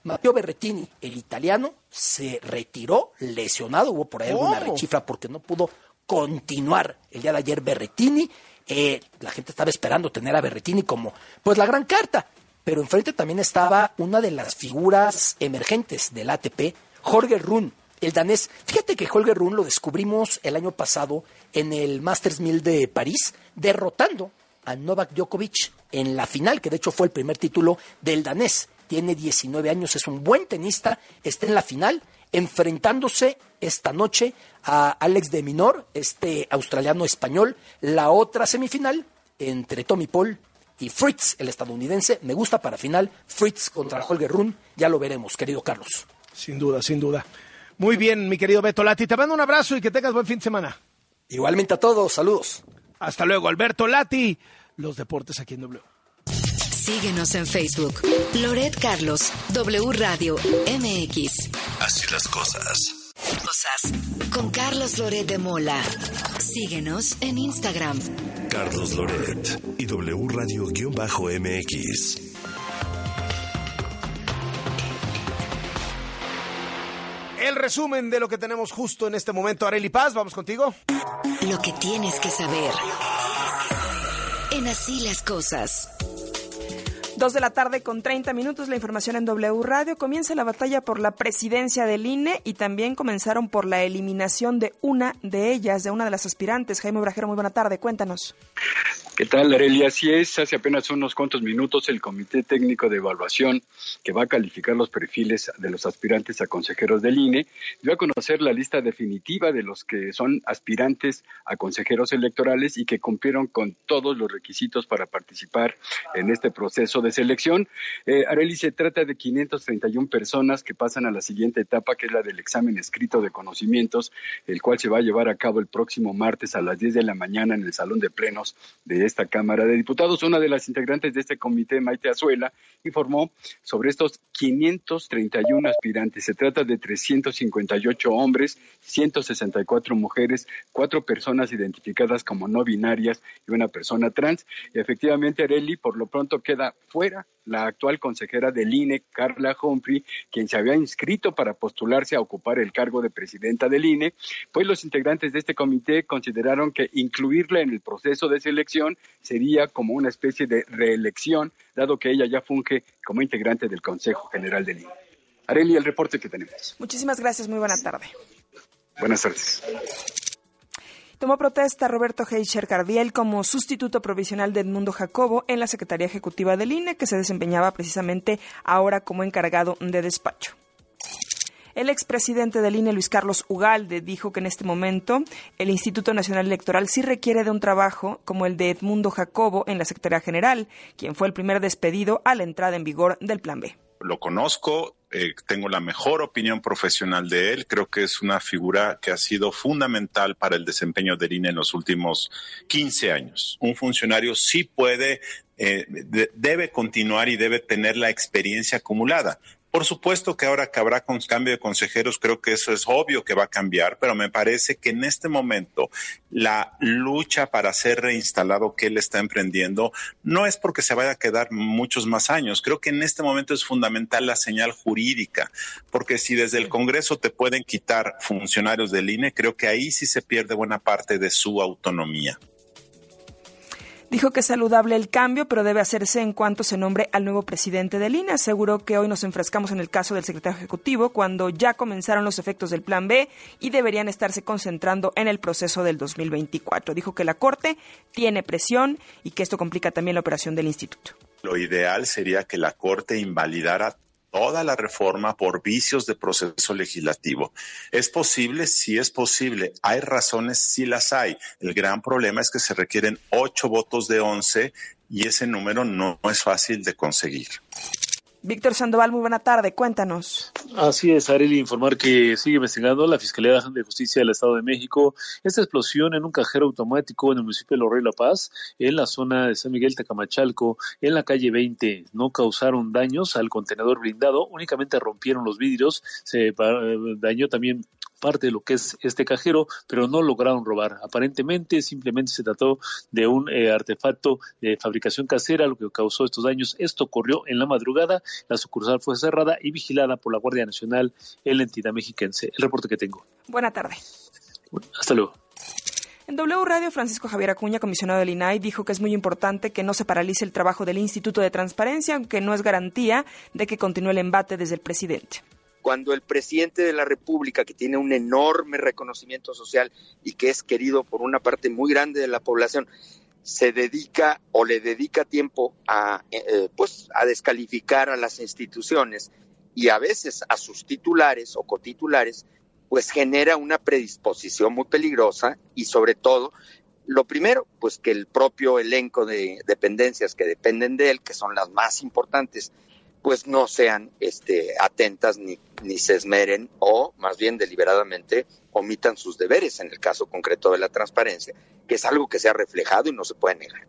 Speaker 11: Matteo Berretini, el italiano, se retiró lesionado. Hubo por ahí alguna
Speaker 2: ¿Cómo?
Speaker 11: rechifla porque no pudo continuar el día de ayer Berretini. Eh, la gente estaba esperando tener a Berretini como pues la gran carta. Pero enfrente también estaba una de las figuras emergentes del ATP, Jorge Run, el danés. Fíjate que Jorge Run lo descubrimos el año pasado en el Masters 1000 de París, derrotando a Novak Djokovic en la final, que de hecho fue el primer título del danés. Tiene 19 años, es un buen tenista, está en la final, enfrentándose esta noche a Alex de Minor, este australiano español, la otra semifinal entre Tommy Paul y Fritz, el estadounidense. Me gusta para final Fritz contra Holger Run, ya lo veremos, querido Carlos.
Speaker 2: Sin duda, sin duda. Muy bien, mi querido Beto Lati. Te mando un abrazo y que tengas buen fin de semana.
Speaker 11: Igualmente a todos, saludos.
Speaker 2: Hasta luego, Alberto Lati. Los deportes aquí en W.
Speaker 8: Síguenos en Facebook. Loret Carlos, W Radio MX.
Speaker 1: Así las cosas.
Speaker 8: Cosas con Carlos Loret de Mola. Síguenos en Instagram.
Speaker 1: Carlos Loret y W Radio-MX.
Speaker 2: El resumen de lo que tenemos justo en este momento. Areli Paz, vamos contigo.
Speaker 8: Lo que tienes que saber. En Así las cosas.
Speaker 4: Dos de la tarde con 30 minutos, la información en W Radio. Comienza la batalla por la presidencia del INE y también comenzaron por la eliminación de una de ellas, de una de las aspirantes. Jaime Brajero, muy buena tarde, cuéntanos.
Speaker 7: ¿Qué tal, Areli? Así es, hace apenas unos cuantos minutos el Comité Técnico de Evaluación, que va a calificar los perfiles de los aspirantes a consejeros del INE, dio a conocer la lista definitiva de los que son aspirantes a consejeros electorales y que cumplieron con todos los requisitos para participar en este proceso de selección. Eh, Areli, se trata de 531 personas que pasan a la siguiente etapa, que es la del examen escrito de conocimientos, el cual se va a llevar a cabo el próximo martes a las 10 de la mañana en el Salón de Plenos de esta Cámara de Diputados. Una de las integrantes de este comité, Maite Azuela, informó sobre estos 531 aspirantes. Se trata de 358 hombres, 164 mujeres, cuatro personas identificadas como no binarias y una persona trans. Y efectivamente, Areli, por lo pronto queda fuera la actual consejera del INE, Carla Humphrey, quien se había inscrito para postularse a ocupar el cargo de presidenta del INE, pues los integrantes de este comité consideraron que incluirla en el proceso de selección sería como una especie de reelección, dado que ella ya funge como integrante del Consejo General del INE. Areli, el reporte que tenemos.
Speaker 4: Muchísimas gracias, muy buena tarde.
Speaker 7: Buenas tardes.
Speaker 4: Tomó protesta Roberto Heicher Cardiel como sustituto provisional de Edmundo Jacobo en la Secretaría Ejecutiva del INE, que se desempeñaba precisamente ahora como encargado de despacho. El expresidente del INE, Luis Carlos Ugalde, dijo que en este momento el Instituto Nacional Electoral sí requiere de un trabajo como el de Edmundo Jacobo en la Secretaría General, quien fue el primer despedido a la entrada en vigor del Plan B.
Speaker 12: Lo conozco, eh, tengo la mejor opinión profesional de él. Creo que es una figura que ha sido fundamental para el desempeño del INE en los últimos 15 años. Un funcionario sí puede, eh, de- debe continuar y debe tener la experiencia acumulada. Por supuesto que ahora que habrá con cambio de consejeros, creo que eso es obvio que va a cambiar, pero me parece que en este momento la lucha para ser reinstalado que él está emprendiendo no es porque se vaya a quedar muchos más años. Creo que en este momento es fundamental la señal jurídica, porque si desde el Congreso te pueden quitar funcionarios del INE, creo que ahí sí se pierde buena parte de su autonomía.
Speaker 4: Dijo que es saludable el cambio, pero debe hacerse en cuanto se nombre al nuevo presidente del INE. Aseguró que hoy nos enfrascamos en el caso del secretario ejecutivo cuando ya comenzaron los efectos del Plan B y deberían estarse concentrando en el proceso del 2024. Dijo que la Corte tiene presión y que esto complica también la operación del instituto.
Speaker 12: Lo ideal sería que la Corte invalidara toda la reforma por vicios de proceso legislativo. ¿Es posible? Sí es posible. ¿Hay razones? Sí las hay. El gran problema es que se requieren ocho votos de once y ese número no es fácil de conseguir.
Speaker 4: Víctor Sandoval, muy buena tarde. Cuéntanos.
Speaker 19: Así es, Areli, informar que sigue investigando la Fiscalía de Justicia del Estado de México esta explosión en un cajero automático en el municipio de Lorrey La Paz, en la zona de San Miguel Tecamachalco, en la calle 20. No causaron daños al contenedor blindado, únicamente rompieron los vidrios, se eh, dañó también parte de lo que es este cajero, pero no lograron robar. Aparentemente, simplemente se trató de un eh, artefacto de fabricación casera, lo que causó estos daños. Esto ocurrió en la madrugada, la sucursal fue cerrada y vigilada por la Guardia Nacional en la entidad mexiquense. El reporte que tengo.
Speaker 4: Buena tarde.
Speaker 19: Hasta luego.
Speaker 4: En W Radio, Francisco Javier Acuña, comisionado del INAI, dijo que es muy importante que no se paralice el trabajo del Instituto de Transparencia, aunque no es garantía de que continúe el embate desde el presidente
Speaker 16: cuando el presidente de la República, que tiene un enorme reconocimiento social y que es querido por una parte muy grande de la población, se dedica o le dedica tiempo a, eh, pues, a descalificar a las instituciones y a veces a sus titulares o cotitulares, pues genera una predisposición muy peligrosa y sobre todo, lo primero, pues que el propio elenco de dependencias que dependen de él, que son las más importantes, pues no sean este, atentas ni, ni se esmeren o más bien deliberadamente omitan sus deberes en el caso concreto de la transparencia, que es algo que se ha reflejado y no se puede negar.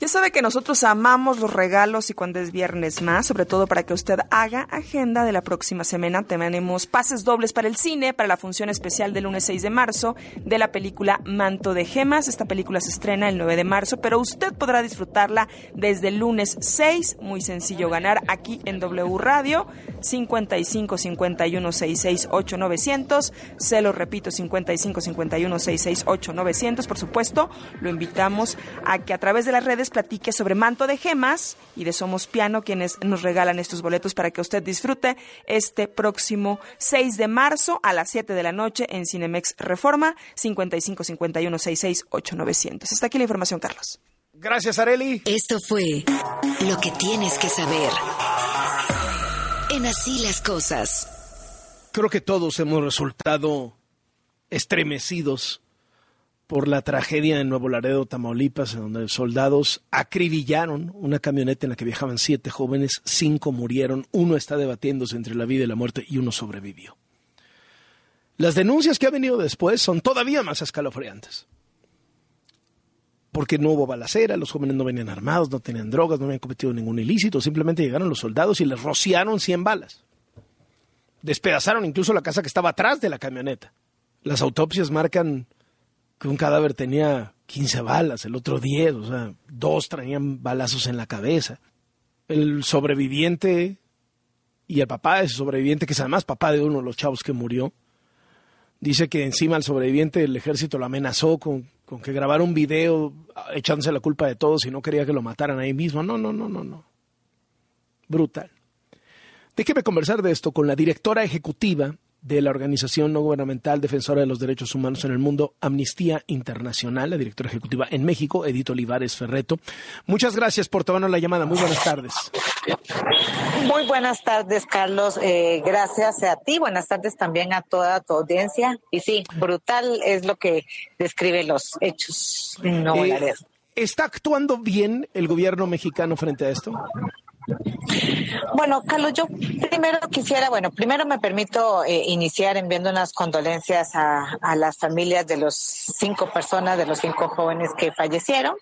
Speaker 4: Ya sabe que nosotros amamos los regalos y cuando es viernes más, sobre todo para que usted haga agenda de la próxima semana. Tenemos pases dobles para el cine, para la función especial del lunes 6 de marzo de la película Manto de Gemas. Esta película se estrena el 9 de marzo, pero usted podrá disfrutarla desde el lunes 6. Muy sencillo ganar aquí en W Radio 55 51 66 8 900. Se lo repito, 55 51 66 8 900. Por supuesto, lo invitamos a que a través de las redes platique sobre Manto de Gemas y de Somos Piano, quienes nos regalan estos boletos para que usted disfrute este próximo 6 de marzo a las 7 de la noche en Cinemex Reforma 55 51 66 8 900. Hasta aquí la información, Carlos.
Speaker 2: Gracias, Areli.
Speaker 8: Esto fue lo que tienes que saber. En así las cosas.
Speaker 2: Creo que todos hemos resultado estremecidos por la tragedia en Nuevo Laredo, Tamaulipas, en donde soldados acribillaron una camioneta en la que viajaban siete jóvenes, cinco murieron, uno está debatiéndose entre la vida y la muerte y uno sobrevivió. Las denuncias que ha venido después son todavía más escalofriantes. Porque no hubo balacera, los jóvenes no venían armados, no tenían drogas, no habían cometido ningún ilícito, simplemente llegaron los soldados y les rociaron 100 balas. Despedazaron incluso la casa que estaba atrás de la camioneta. Las autopsias marcan que un cadáver tenía 15 balas, el otro 10, o sea, dos traían balazos en la cabeza. El sobreviviente y el papá de ese sobreviviente, que es además papá de uno de los chavos que murió, dice que encima al sobreviviente el ejército lo amenazó con, con que grabara un video echándose la culpa de todos y no quería que lo mataran ahí mismo. No, no, no, no, no. Brutal. Déjeme conversar de esto con la directora ejecutiva de la organización no gubernamental defensora de los derechos humanos en el mundo, Amnistía Internacional, la directora ejecutiva en México, Edith Olivares Ferreto. Muchas gracias por tomarnos la llamada. Muy buenas tardes.
Speaker 20: Muy buenas tardes, Carlos. Eh, gracias a ti. Buenas tardes también a toda tu audiencia. Y sí, brutal es lo que describe los hechos Nuevo
Speaker 2: Eh, ¿Está actuando bien el gobierno mexicano frente a esto?
Speaker 20: Bueno, Carlos, yo primero quisiera, bueno, primero me permito eh, iniciar enviando unas condolencias a, a, las familias de los cinco personas, de los cinco jóvenes que fallecieron,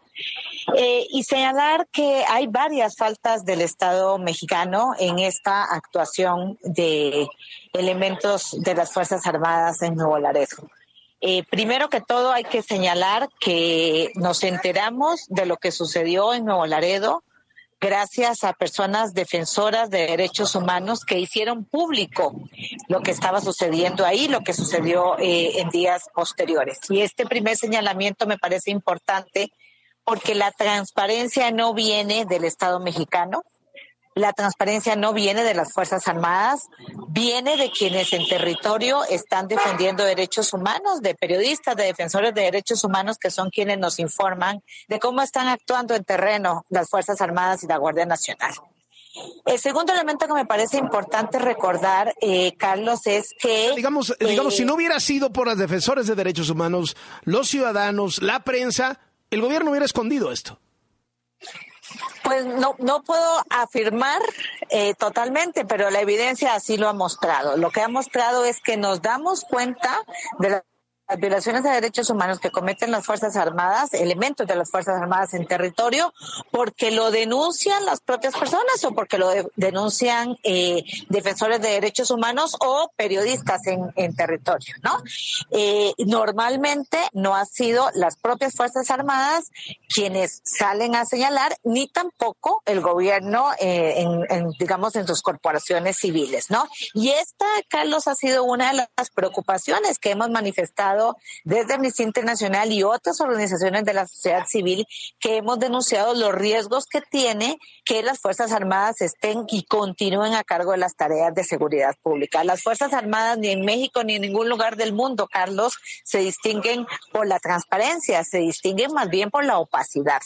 Speaker 20: eh, y señalar que hay varias faltas del Estado mexicano en esta actuación de elementos de las Fuerzas Armadas en Nuevo Laredo. Eh, primero que todo hay que señalar que nos enteramos de lo que sucedió en Nuevo Laredo gracias a personas defensoras de derechos humanos que hicieron público lo que estaba sucediendo ahí, lo que sucedió eh, en días posteriores. Y este primer señalamiento me parece importante porque la transparencia no viene del Estado mexicano, la transparencia no viene de las Fuerzas Armadas, viene de quienes en territorio están defendiendo derechos humanos, de periodistas, de defensores de derechos humanos, que son quienes nos informan de cómo están actuando en terreno las Fuerzas Armadas y la Guardia Nacional. El segundo elemento que me parece importante recordar, eh, Carlos, es que...
Speaker 2: Digamos,
Speaker 20: eh,
Speaker 2: digamos, si no hubiera sido por los defensores de derechos humanos, los ciudadanos, la prensa, el gobierno hubiera escondido esto.
Speaker 20: Pues no, no puedo afirmar eh, totalmente, pero la evidencia así lo ha mostrado. Lo que ha mostrado es que nos damos cuenta de la las violaciones de derechos humanos que cometen las Fuerzas Armadas, elementos de las Fuerzas Armadas en territorio, porque lo denuncian las propias personas o porque lo de, denuncian eh, defensores de derechos humanos o periodistas en, territorio, ¿no? Eh, normalmente no ha sido las propias Fuerzas Armadas quienes salen a señalar, ni tampoco el gobierno, eh, digamos, en sus corporaciones civiles, ¿no? Y esta, Carlos, ha sido una de las preocupaciones que hemos manifestado desde Amnistía Internacional y otras organizaciones de la sociedad civil que hemos denunciado los riesgos que tiene que las Fuerzas Armadas estén y continúen a cargo de las tareas de seguridad pública. Las Fuerzas Armadas ni en México ni en ningún lugar del mundo, Carlos, se distinguen por la transparencia, se distinguen más bien por la opacidad.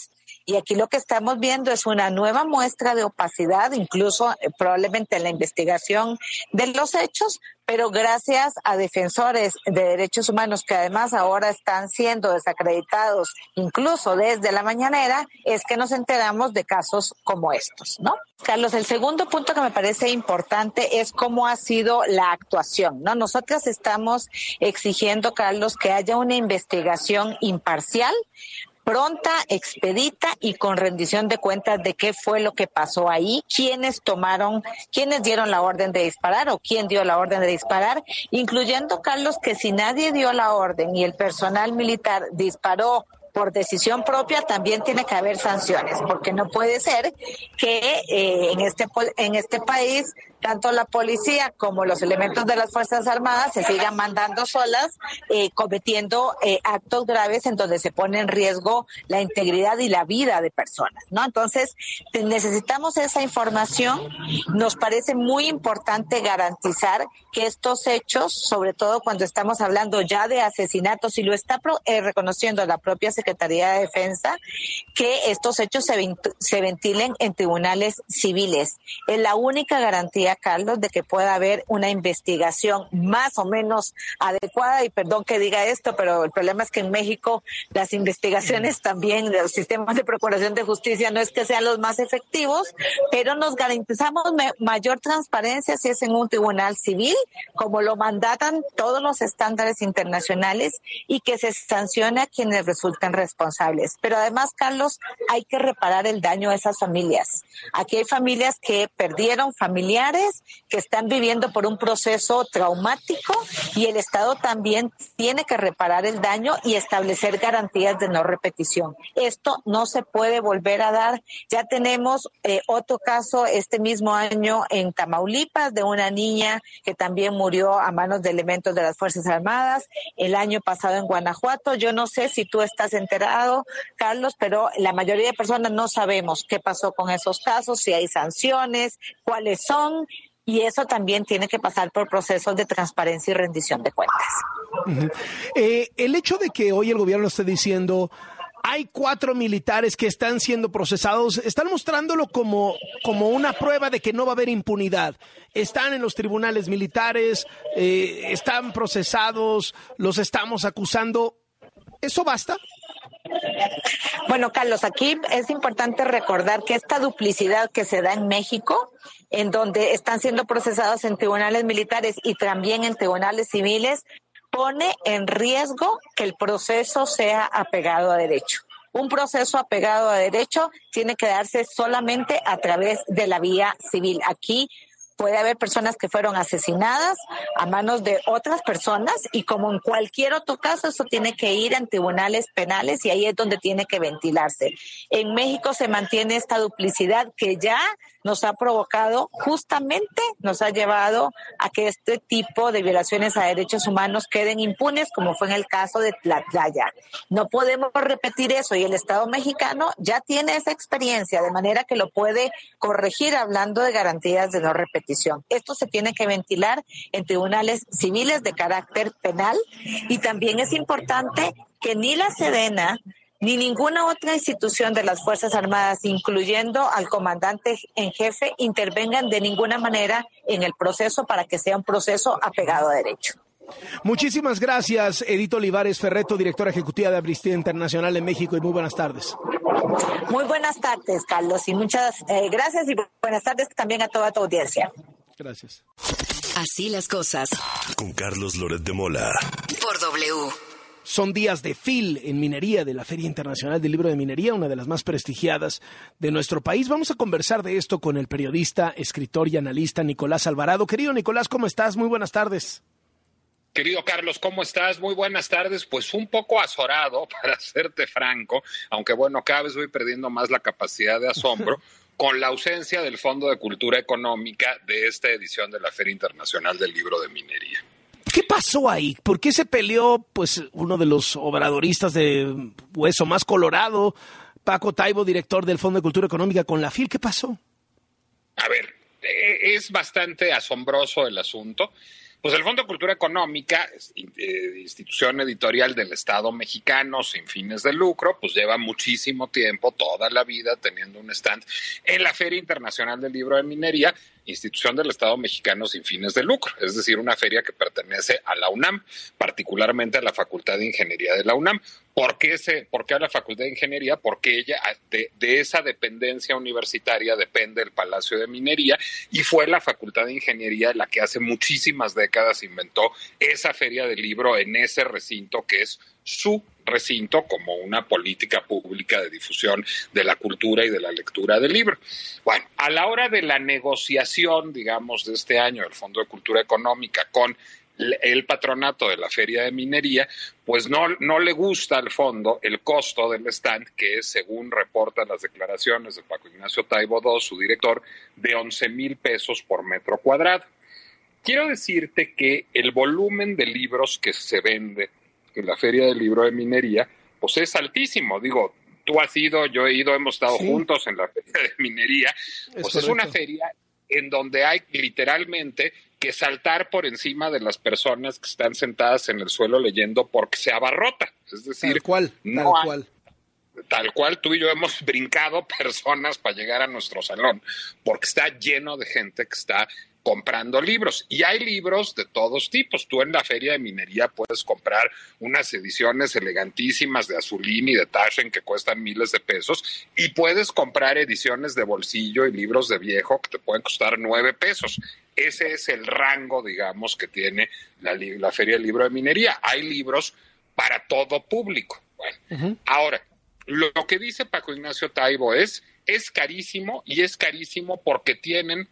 Speaker 20: Y aquí lo que estamos viendo es una nueva muestra de opacidad, incluso eh, probablemente en la investigación de los hechos, pero gracias a defensores de derechos humanos que además ahora están siendo desacreditados incluso desde la mañanera, es que nos enteramos de casos como estos, ¿no? Carlos, el segundo punto que me parece importante es cómo ha sido la actuación, ¿no? Nosotras estamos exigiendo, Carlos, que haya una investigación imparcial pronta, expedita y con rendición de cuentas de qué fue lo que pasó ahí, quiénes tomaron, quiénes dieron la orden de disparar o quién dio la orden de disparar, incluyendo, Carlos, que si nadie dio la orden y el personal militar disparó por decisión propia también tiene que haber sanciones, porque no puede ser que eh, en este en este país tanto la policía como los elementos de las Fuerzas Armadas se sigan mandando solas, eh, cometiendo eh, actos graves en donde se pone en riesgo la integridad y la vida de personas, ¿no? Entonces, necesitamos esa información. Nos parece muy importante garantizar que estos hechos, sobre todo cuando estamos hablando ya de asesinatos, y lo está eh, reconociendo la propia Secretaría de Defensa, que estos hechos se, se ventilen en tribunales civiles. Es la única garantía, Carlos, de que pueda haber una investigación más o menos adecuada. Y perdón que diga esto, pero el problema es que en México las investigaciones también de los sistemas de procuración de justicia no es que sean los más efectivos, pero nos garantizamos mayor transparencia si es en un tribunal civil, como lo mandatan todos los estándares internacionales y que se sancione a quienes resultan responsables. Pero además, Carlos, hay que reparar el daño a esas familias. Aquí hay familias que perdieron familiares, que están viviendo por un proceso traumático y el Estado también tiene que reparar el daño y establecer garantías de no repetición. Esto no se puede volver a dar. Ya tenemos eh, otro caso este mismo año en Tamaulipas de una niña que también murió a manos de elementos de las Fuerzas Armadas. El año pasado en Guanajuato. Yo no sé si tú estás enterado, Carlos, pero la mayoría de personas no sabemos qué pasó con esos casos, si hay sanciones, cuáles son y eso también tiene que pasar por procesos de transparencia y rendición de cuentas.
Speaker 2: Eh, el hecho de que hoy el gobierno esté diciendo hay cuatro militares que están siendo procesados, están mostrándolo como, como una prueba de que no va a haber impunidad. Están en los tribunales militares, eh, están procesados, los estamos acusando. ¿Eso basta?
Speaker 20: Bueno, Carlos, aquí es importante recordar que esta duplicidad que se da en México, en donde están siendo procesados en tribunales militares y también en tribunales civiles, pone en riesgo que el proceso sea apegado a derecho. Un proceso apegado a derecho tiene que darse solamente a través de la vía civil. Aquí puede haber personas que fueron asesinadas a manos de otras personas y como en cualquier otro caso, eso tiene que ir en tribunales penales y ahí es donde tiene que ventilarse. En México se mantiene esta duplicidad que ya nos ha provocado, justamente nos ha llevado a que este tipo de violaciones a derechos humanos queden impunes, como fue en el caso de Tlatlaya. No podemos repetir eso y el Estado mexicano ya tiene esa experiencia, de manera que lo puede corregir hablando de garantías de no repetición. Esto se tiene que ventilar en tribunales civiles de carácter penal y también es importante que ni la Sedena ni ninguna otra institución de las Fuerzas Armadas, incluyendo al comandante en jefe, intervengan de ninguna manera en el proceso para que sea un proceso apegado a derecho.
Speaker 2: Muchísimas gracias, Edito Olivares Ferreto, directora ejecutiva de Amnistía Internacional en México, y muy buenas tardes.
Speaker 20: Muy buenas tardes, Carlos, y muchas eh, gracias y buenas tardes también a toda tu audiencia.
Speaker 2: Gracias.
Speaker 8: Así las cosas.
Speaker 1: Con Carlos Loret de Mola.
Speaker 8: Por W.
Speaker 2: Son días de FIL en minería de la Feria Internacional del Libro de Minería, una de las más prestigiadas de nuestro país. Vamos a conversar de esto con el periodista, escritor y analista Nicolás Alvarado. Querido Nicolás, ¿cómo estás? Muy buenas tardes.
Speaker 21: Querido Carlos, ¿cómo estás? Muy buenas tardes. Pues un poco azorado, para serte franco, aunque bueno, cada vez voy perdiendo más la capacidad de asombro con la ausencia del Fondo de Cultura Económica de esta edición de la Feria Internacional del Libro de Minería.
Speaker 2: ¿Qué pasó ahí? ¿Por qué se peleó pues uno de los obradoristas de hueso más colorado, Paco Taibo, director del Fondo de Cultura Económica, con la FIL? ¿Qué pasó?
Speaker 21: A ver, eh, es bastante asombroso el asunto. Pues el Fondo de Cultura Económica, eh, institución editorial del Estado mexicano sin fines de lucro, pues lleva muchísimo tiempo, toda la vida, teniendo un stand en la Feria Internacional del Libro de Minería, institución del Estado mexicano sin fines de lucro, es decir, una feria que pertenece a la UNAM, particularmente a la Facultad de Ingeniería de la UNAM. ¿Por qué, se, por qué a la Facultad de Ingeniería? Porque ella, de, de, esa dependencia universitaria depende el Palacio de Minería y fue la Facultad de Ingeniería la que hace muchísimas décadas inventó esa feria del libro en ese recinto que es su recinto como una política pública de difusión de la cultura y de la lectura del libro. Bueno, a la hora de la negociación, digamos, de este año del Fondo de Cultura Económica con el patronato de la Feria de Minería, pues no, no le gusta al fondo el costo del stand, que es, según reportan las declaraciones de Paco Ignacio Taibo II, su director, de 11 mil pesos por metro cuadrado. Quiero decirte que el volumen de libros que se vende en la Feria del Libro de Minería, pues es altísimo. Digo, tú has ido, yo he ido, hemos estado juntos en la Feria de Minería. Pues es una feria en donde hay literalmente que saltar por encima de las personas que están sentadas en el suelo leyendo porque se abarrota. Es decir,
Speaker 2: tal cual,
Speaker 21: no
Speaker 2: tal cual.
Speaker 21: Tal cual tú y yo hemos brincado personas para llegar a nuestro salón, porque está lleno de gente que está comprando libros. Y hay libros de todos tipos. Tú en la feria de minería puedes comprar unas ediciones elegantísimas de Azulín y de Taschen que cuestan miles de pesos y puedes comprar ediciones de bolsillo y libros de viejo que te pueden costar nueve pesos. Ese es el rango, digamos, que tiene la, la feria del libro de minería. Hay libros para todo público. Bueno, ahora, lo que dice Paco Ignacio Taibo es, es carísimo y es carísimo porque tienen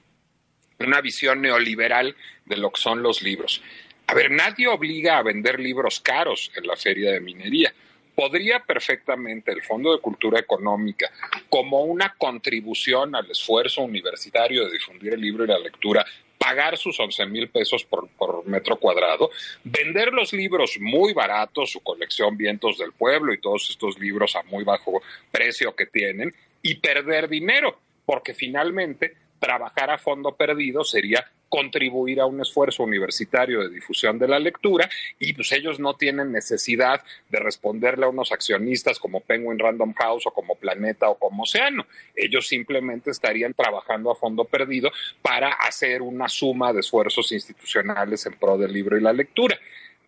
Speaker 21: una visión neoliberal de lo que son los libros. A ver, nadie obliga a vender libros caros en la feria de minería. Podría perfectamente el Fondo de Cultura Económica, como una contribución al esfuerzo universitario de difundir el libro y la lectura, pagar sus 11 mil pesos por, por, metro cuadrado, vender los libros muy baratos, su colección Vientos del Pueblo y todos estos libros a muy bajo precio que tienen, y perder dinero, porque finalmente trabajar a fondo perdido sería contribuir a un esfuerzo universitario de difusión de la lectura y pues ellos no tienen necesidad de responderle a unos accionistas como Penguin Random House o como Planeta o como Océano. Ellos simplemente estarían trabajando a fondo perdido para hacer una suma de esfuerzos institucionales en pro del libro y la lectura.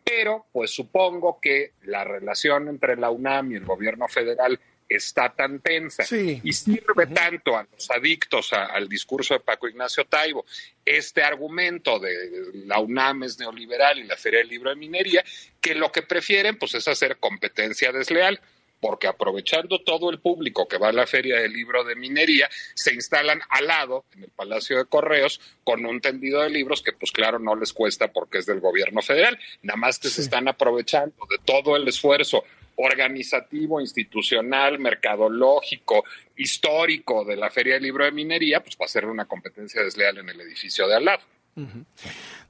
Speaker 21: Pero pues supongo que la relación entre la UNAM y el gobierno federal está tan tensa y sirve tanto a los adictos al discurso de Paco Ignacio Taibo este argumento de la UNAM es neoliberal y la Feria del Libro de Minería, que lo que prefieren pues es hacer competencia desleal porque aprovechando todo el público que va a la Feria del Libro de Minería, se instalan al lado, en el Palacio de Correos, con un tendido de libros que, pues claro, no les cuesta porque es del gobierno federal. Nada más que se están aprovechando de todo el esfuerzo organizativo, institucional, mercadológico, histórico de la Feria del Libro de Minería, pues para hacer una competencia desleal en el edificio de al lado.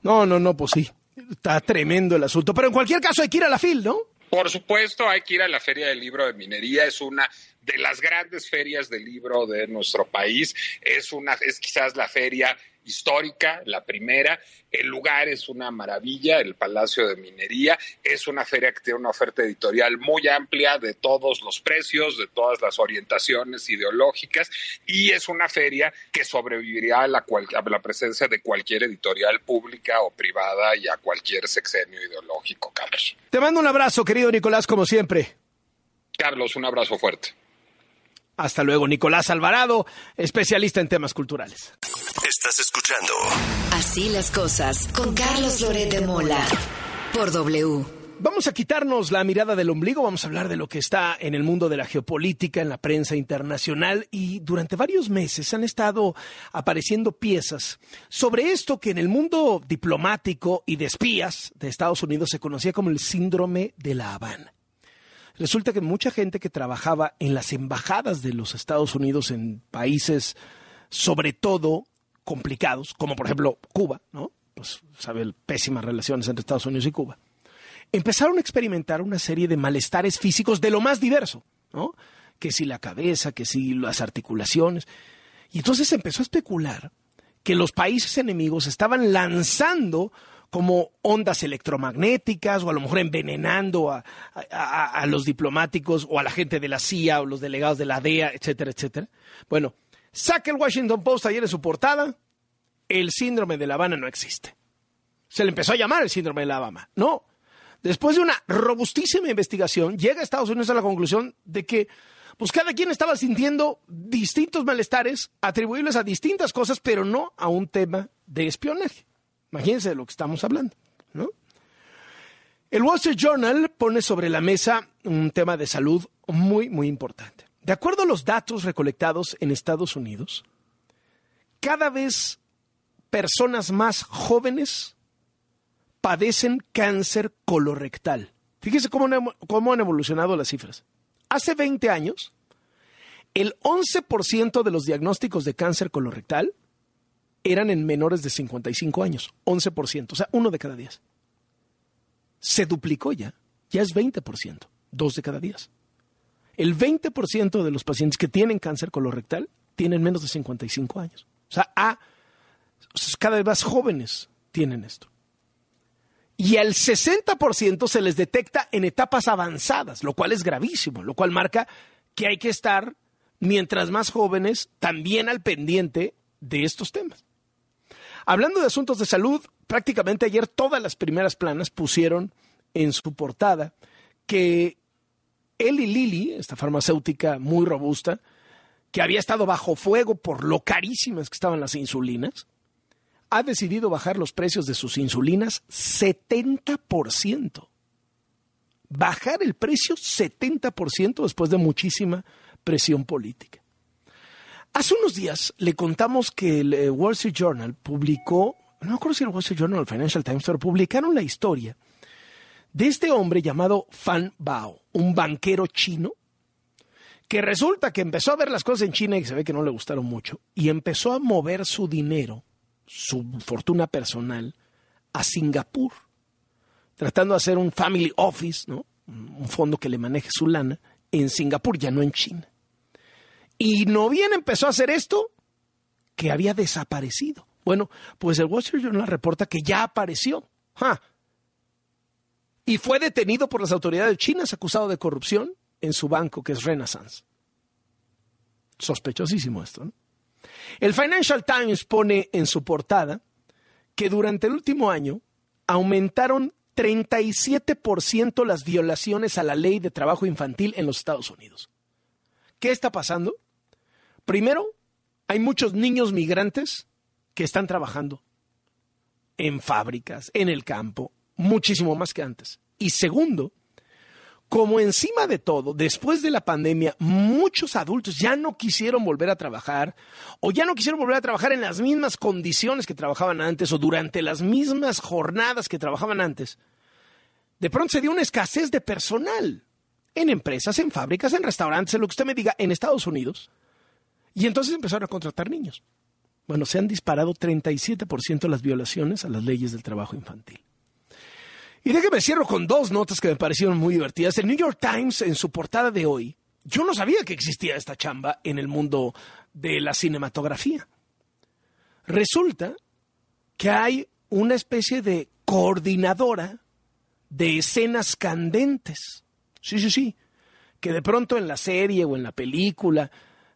Speaker 2: No, no, no, pues sí. Está tremendo el asunto. Pero en cualquier caso hay que ir a la FIL, ¿no?
Speaker 21: Por supuesto, hay que ir a la Feria del Libro de Minería. Es una de las grandes ferias del libro de nuestro país. Es una, es quizás la feria histórica, la primera. El lugar es una maravilla, el Palacio de Minería. Es una feria que tiene una oferta editorial muy amplia de todos los precios, de todas las orientaciones ideológicas y es una feria que sobreviviría a la, a la presencia de cualquier editorial pública o privada y a cualquier sexenio ideológico, Carlos.
Speaker 2: Te mando un abrazo, querido Nicolás, como siempre.
Speaker 21: Carlos, un abrazo fuerte.
Speaker 2: Hasta luego, Nicolás Alvarado, especialista en temas culturales.
Speaker 1: Estás escuchando
Speaker 8: Así las cosas con Carlos Loret de Mola por W.
Speaker 2: Vamos a quitarnos la mirada del ombligo, vamos a hablar de lo que está en el mundo de la geopolítica, en la prensa internacional y durante varios meses han estado apareciendo piezas sobre esto que en el mundo diplomático y de espías de Estados Unidos se conocía como el síndrome de la Habana. Resulta que mucha gente que trabajaba en las embajadas de los Estados Unidos en países, sobre todo complicados, como por ejemplo Cuba, ¿no? Pues sabe pésimas relaciones entre Estados Unidos y Cuba. Empezaron a experimentar una serie de malestares físicos de lo más diverso, ¿no? Que si la cabeza, que si las articulaciones. Y entonces se empezó a especular que los países enemigos estaban lanzando como ondas electromagnéticas o a lo mejor envenenando a, los diplomáticos o a la gente de la CIA o los delegados de la DEA, etcétera, etcétera. Bueno, saca el Washington Post ayer en su portada, el síndrome de La Habana no existe. Se le empezó a llamar el síndrome de La Habana. No. Después de una robustísima investigación, llega a Estados Unidos a la conclusión de que pues cada quien estaba sintiendo distintos malestares atribuibles a distintas cosas, pero no a un tema de espionaje. Imagínense de lo que estamos hablando, ¿no? El Wall Street Journal pone sobre la mesa un tema de salud muy, muy importante. De acuerdo a los datos recolectados en Estados Unidos, cada vez personas más jóvenes padecen cáncer colorectal. Fíjese cómo, cómo han evolucionado las cifras. Hace 20 años, el 11% de los diagnósticos de cáncer colorectal eran en menores de 55 años. 11%, o sea, uno de cada diez. Se duplicó ya, ya es 20%, dos de cada diez. El 20% de los pacientes que tienen cáncer colorectal tienen menos de 55 años. O sea, a, cada vez más jóvenes tienen esto. Y al 60% se les detecta en etapas avanzadas, lo cual es gravísimo, lo cual marca que hay que estar, mientras más jóvenes, también al pendiente de estos temas. Hablando de asuntos de salud, prácticamente ayer todas las primeras planas pusieron en su portada que Eli Lilly, esta farmacéutica muy robusta, que había estado bajo fuego por lo carísimas que estaban las insulinas, ha decidido bajar los precios de sus insulinas 70%. Bajar el precio 70% después de muchísima presión política. Hace unos días le contamos que el eh, Wall Street Journal publicó, no me acuerdo si el Wall Street Journal o el Financial Times, pero publicaron la historia de este hombre llamado Fan Bao, un banquero chino, que resulta que empezó a ver las cosas en China y se ve que no le gustaron mucho, y empezó a mover su dinero su fortuna personal a Singapur, tratando de hacer un family office, ¿no? un fondo que le maneje su lana, en Singapur, ya no en China. Y no bien empezó a hacer esto, que había desaparecido. Bueno, pues el Wall Street Journal reporta que ya apareció. Y fue detenido por las autoridades chinas acusado de corrupción en su banco, que es Renaissance. Sospechosísimo esto, ¿no? El Financial Times pone en su portada que durante el último año aumentaron 37% las violaciones a la ley de trabajo infantil en los Estados Unidos. ¿Qué está pasando? Primero, hay muchos niños migrantes que están trabajando en fábricas, en el campo, muchísimo más que antes. Y segundo, como encima de todo, después de la pandemia, muchos adultos ya no quisieron volver a trabajar o ya no quisieron volver a trabajar en las mismas condiciones que trabajaban antes o durante las mismas jornadas que trabajaban antes, de pronto se dio una escasez de personal en empresas, en fábricas, en restaurantes, en lo que usted me diga, en Estados Unidos. Y entonces empezaron a contratar niños. Bueno, se han disparado 37% las violaciones a las leyes del trabajo infantil. Y déjeme cierro con dos notas que me parecieron muy divertidas. El New York Times, en su portada de hoy, yo no sabía que existía esta chamba en el mundo de la cinematografía. Resulta que hay una especie de coordinadora de escenas candentes. Sí, sí, sí. Que de pronto en la serie o en la película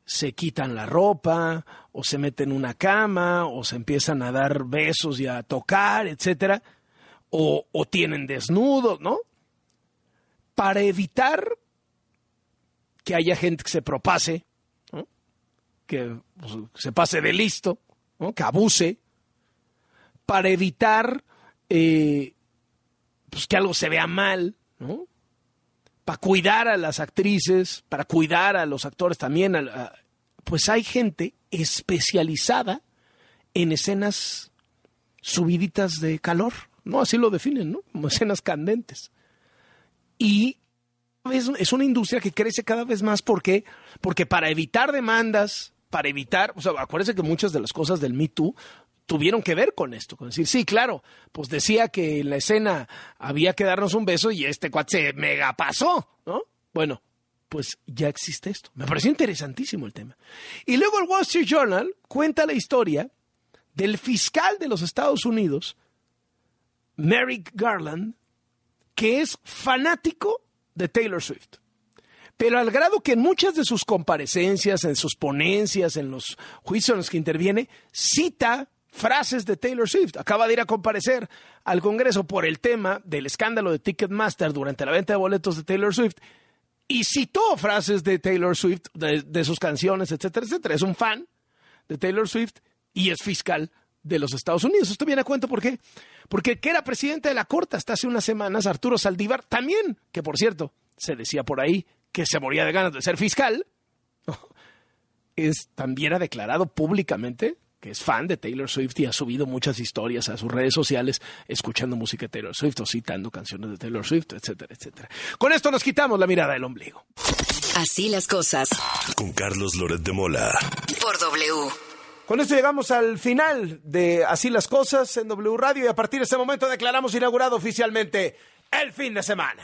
Speaker 2: se quitan la ropa, o se meten en una cama, o se empiezan a dar besos y a tocar, etcétera o, tienen desnudos, ¿no? Para evitar que haya gente que se propase, que pues, se pase de listo, que abuse, para evitar eh, pues, que algo se vea mal, ¿no? Para cuidar a las actrices, para cuidar a los actores también, pues hay gente especializada en escenas subiditas de calor. No, así lo definen, ¿no? Como escenas candentes. Y es una industria que crece cada vez más porque, porque para evitar demandas, para evitar, o sea, acuérdense que muchas de las cosas del Me Too tuvieron que ver con esto, con decir, sí, claro, pues decía que en la escena había que darnos un beso y este cuate se mega pasó, ¿no? Bueno, pues ya existe esto. Me pareció interesantísimo el tema. Y luego el Wall Street Journal cuenta la historia del fiscal de los Estados Unidos Merrick Garland, que es fanático de Taylor Swift. Pero al grado que en muchas de sus comparecencias, en sus ponencias, en los juicios en los que interviene, cita frases de Taylor Swift. Acaba de ir a comparecer al Congreso por el tema del escándalo de Ticketmaster durante la venta de boletos de Taylor Swift y citó frases de Taylor Swift, de, sus canciones, etcétera, etcétera. Es un fan de Taylor Swift y es fiscal de los Estados Unidos. Esto viene a cuento por qué. Porque que era presidente de la Corte hasta hace unas semanas, Arturo Saldívar, también, que por cierto, se decía por ahí que se moría de ganas de ser fiscal, es, también ha declarado públicamente que es fan de Taylor Swift y ha subido muchas historias a sus redes sociales escuchando música de Taylor Swift o citando canciones de Taylor Swift, etcétera, etcétera. Con esto nos quitamos la mirada del ombligo.
Speaker 8: Así las cosas.
Speaker 1: Con Carlos Loret de Mola.
Speaker 8: Por W.
Speaker 2: Con esto llegamos al final de Así las cosas en W Radio y a partir de este momento declaramos inaugurado oficialmente el fin de semana.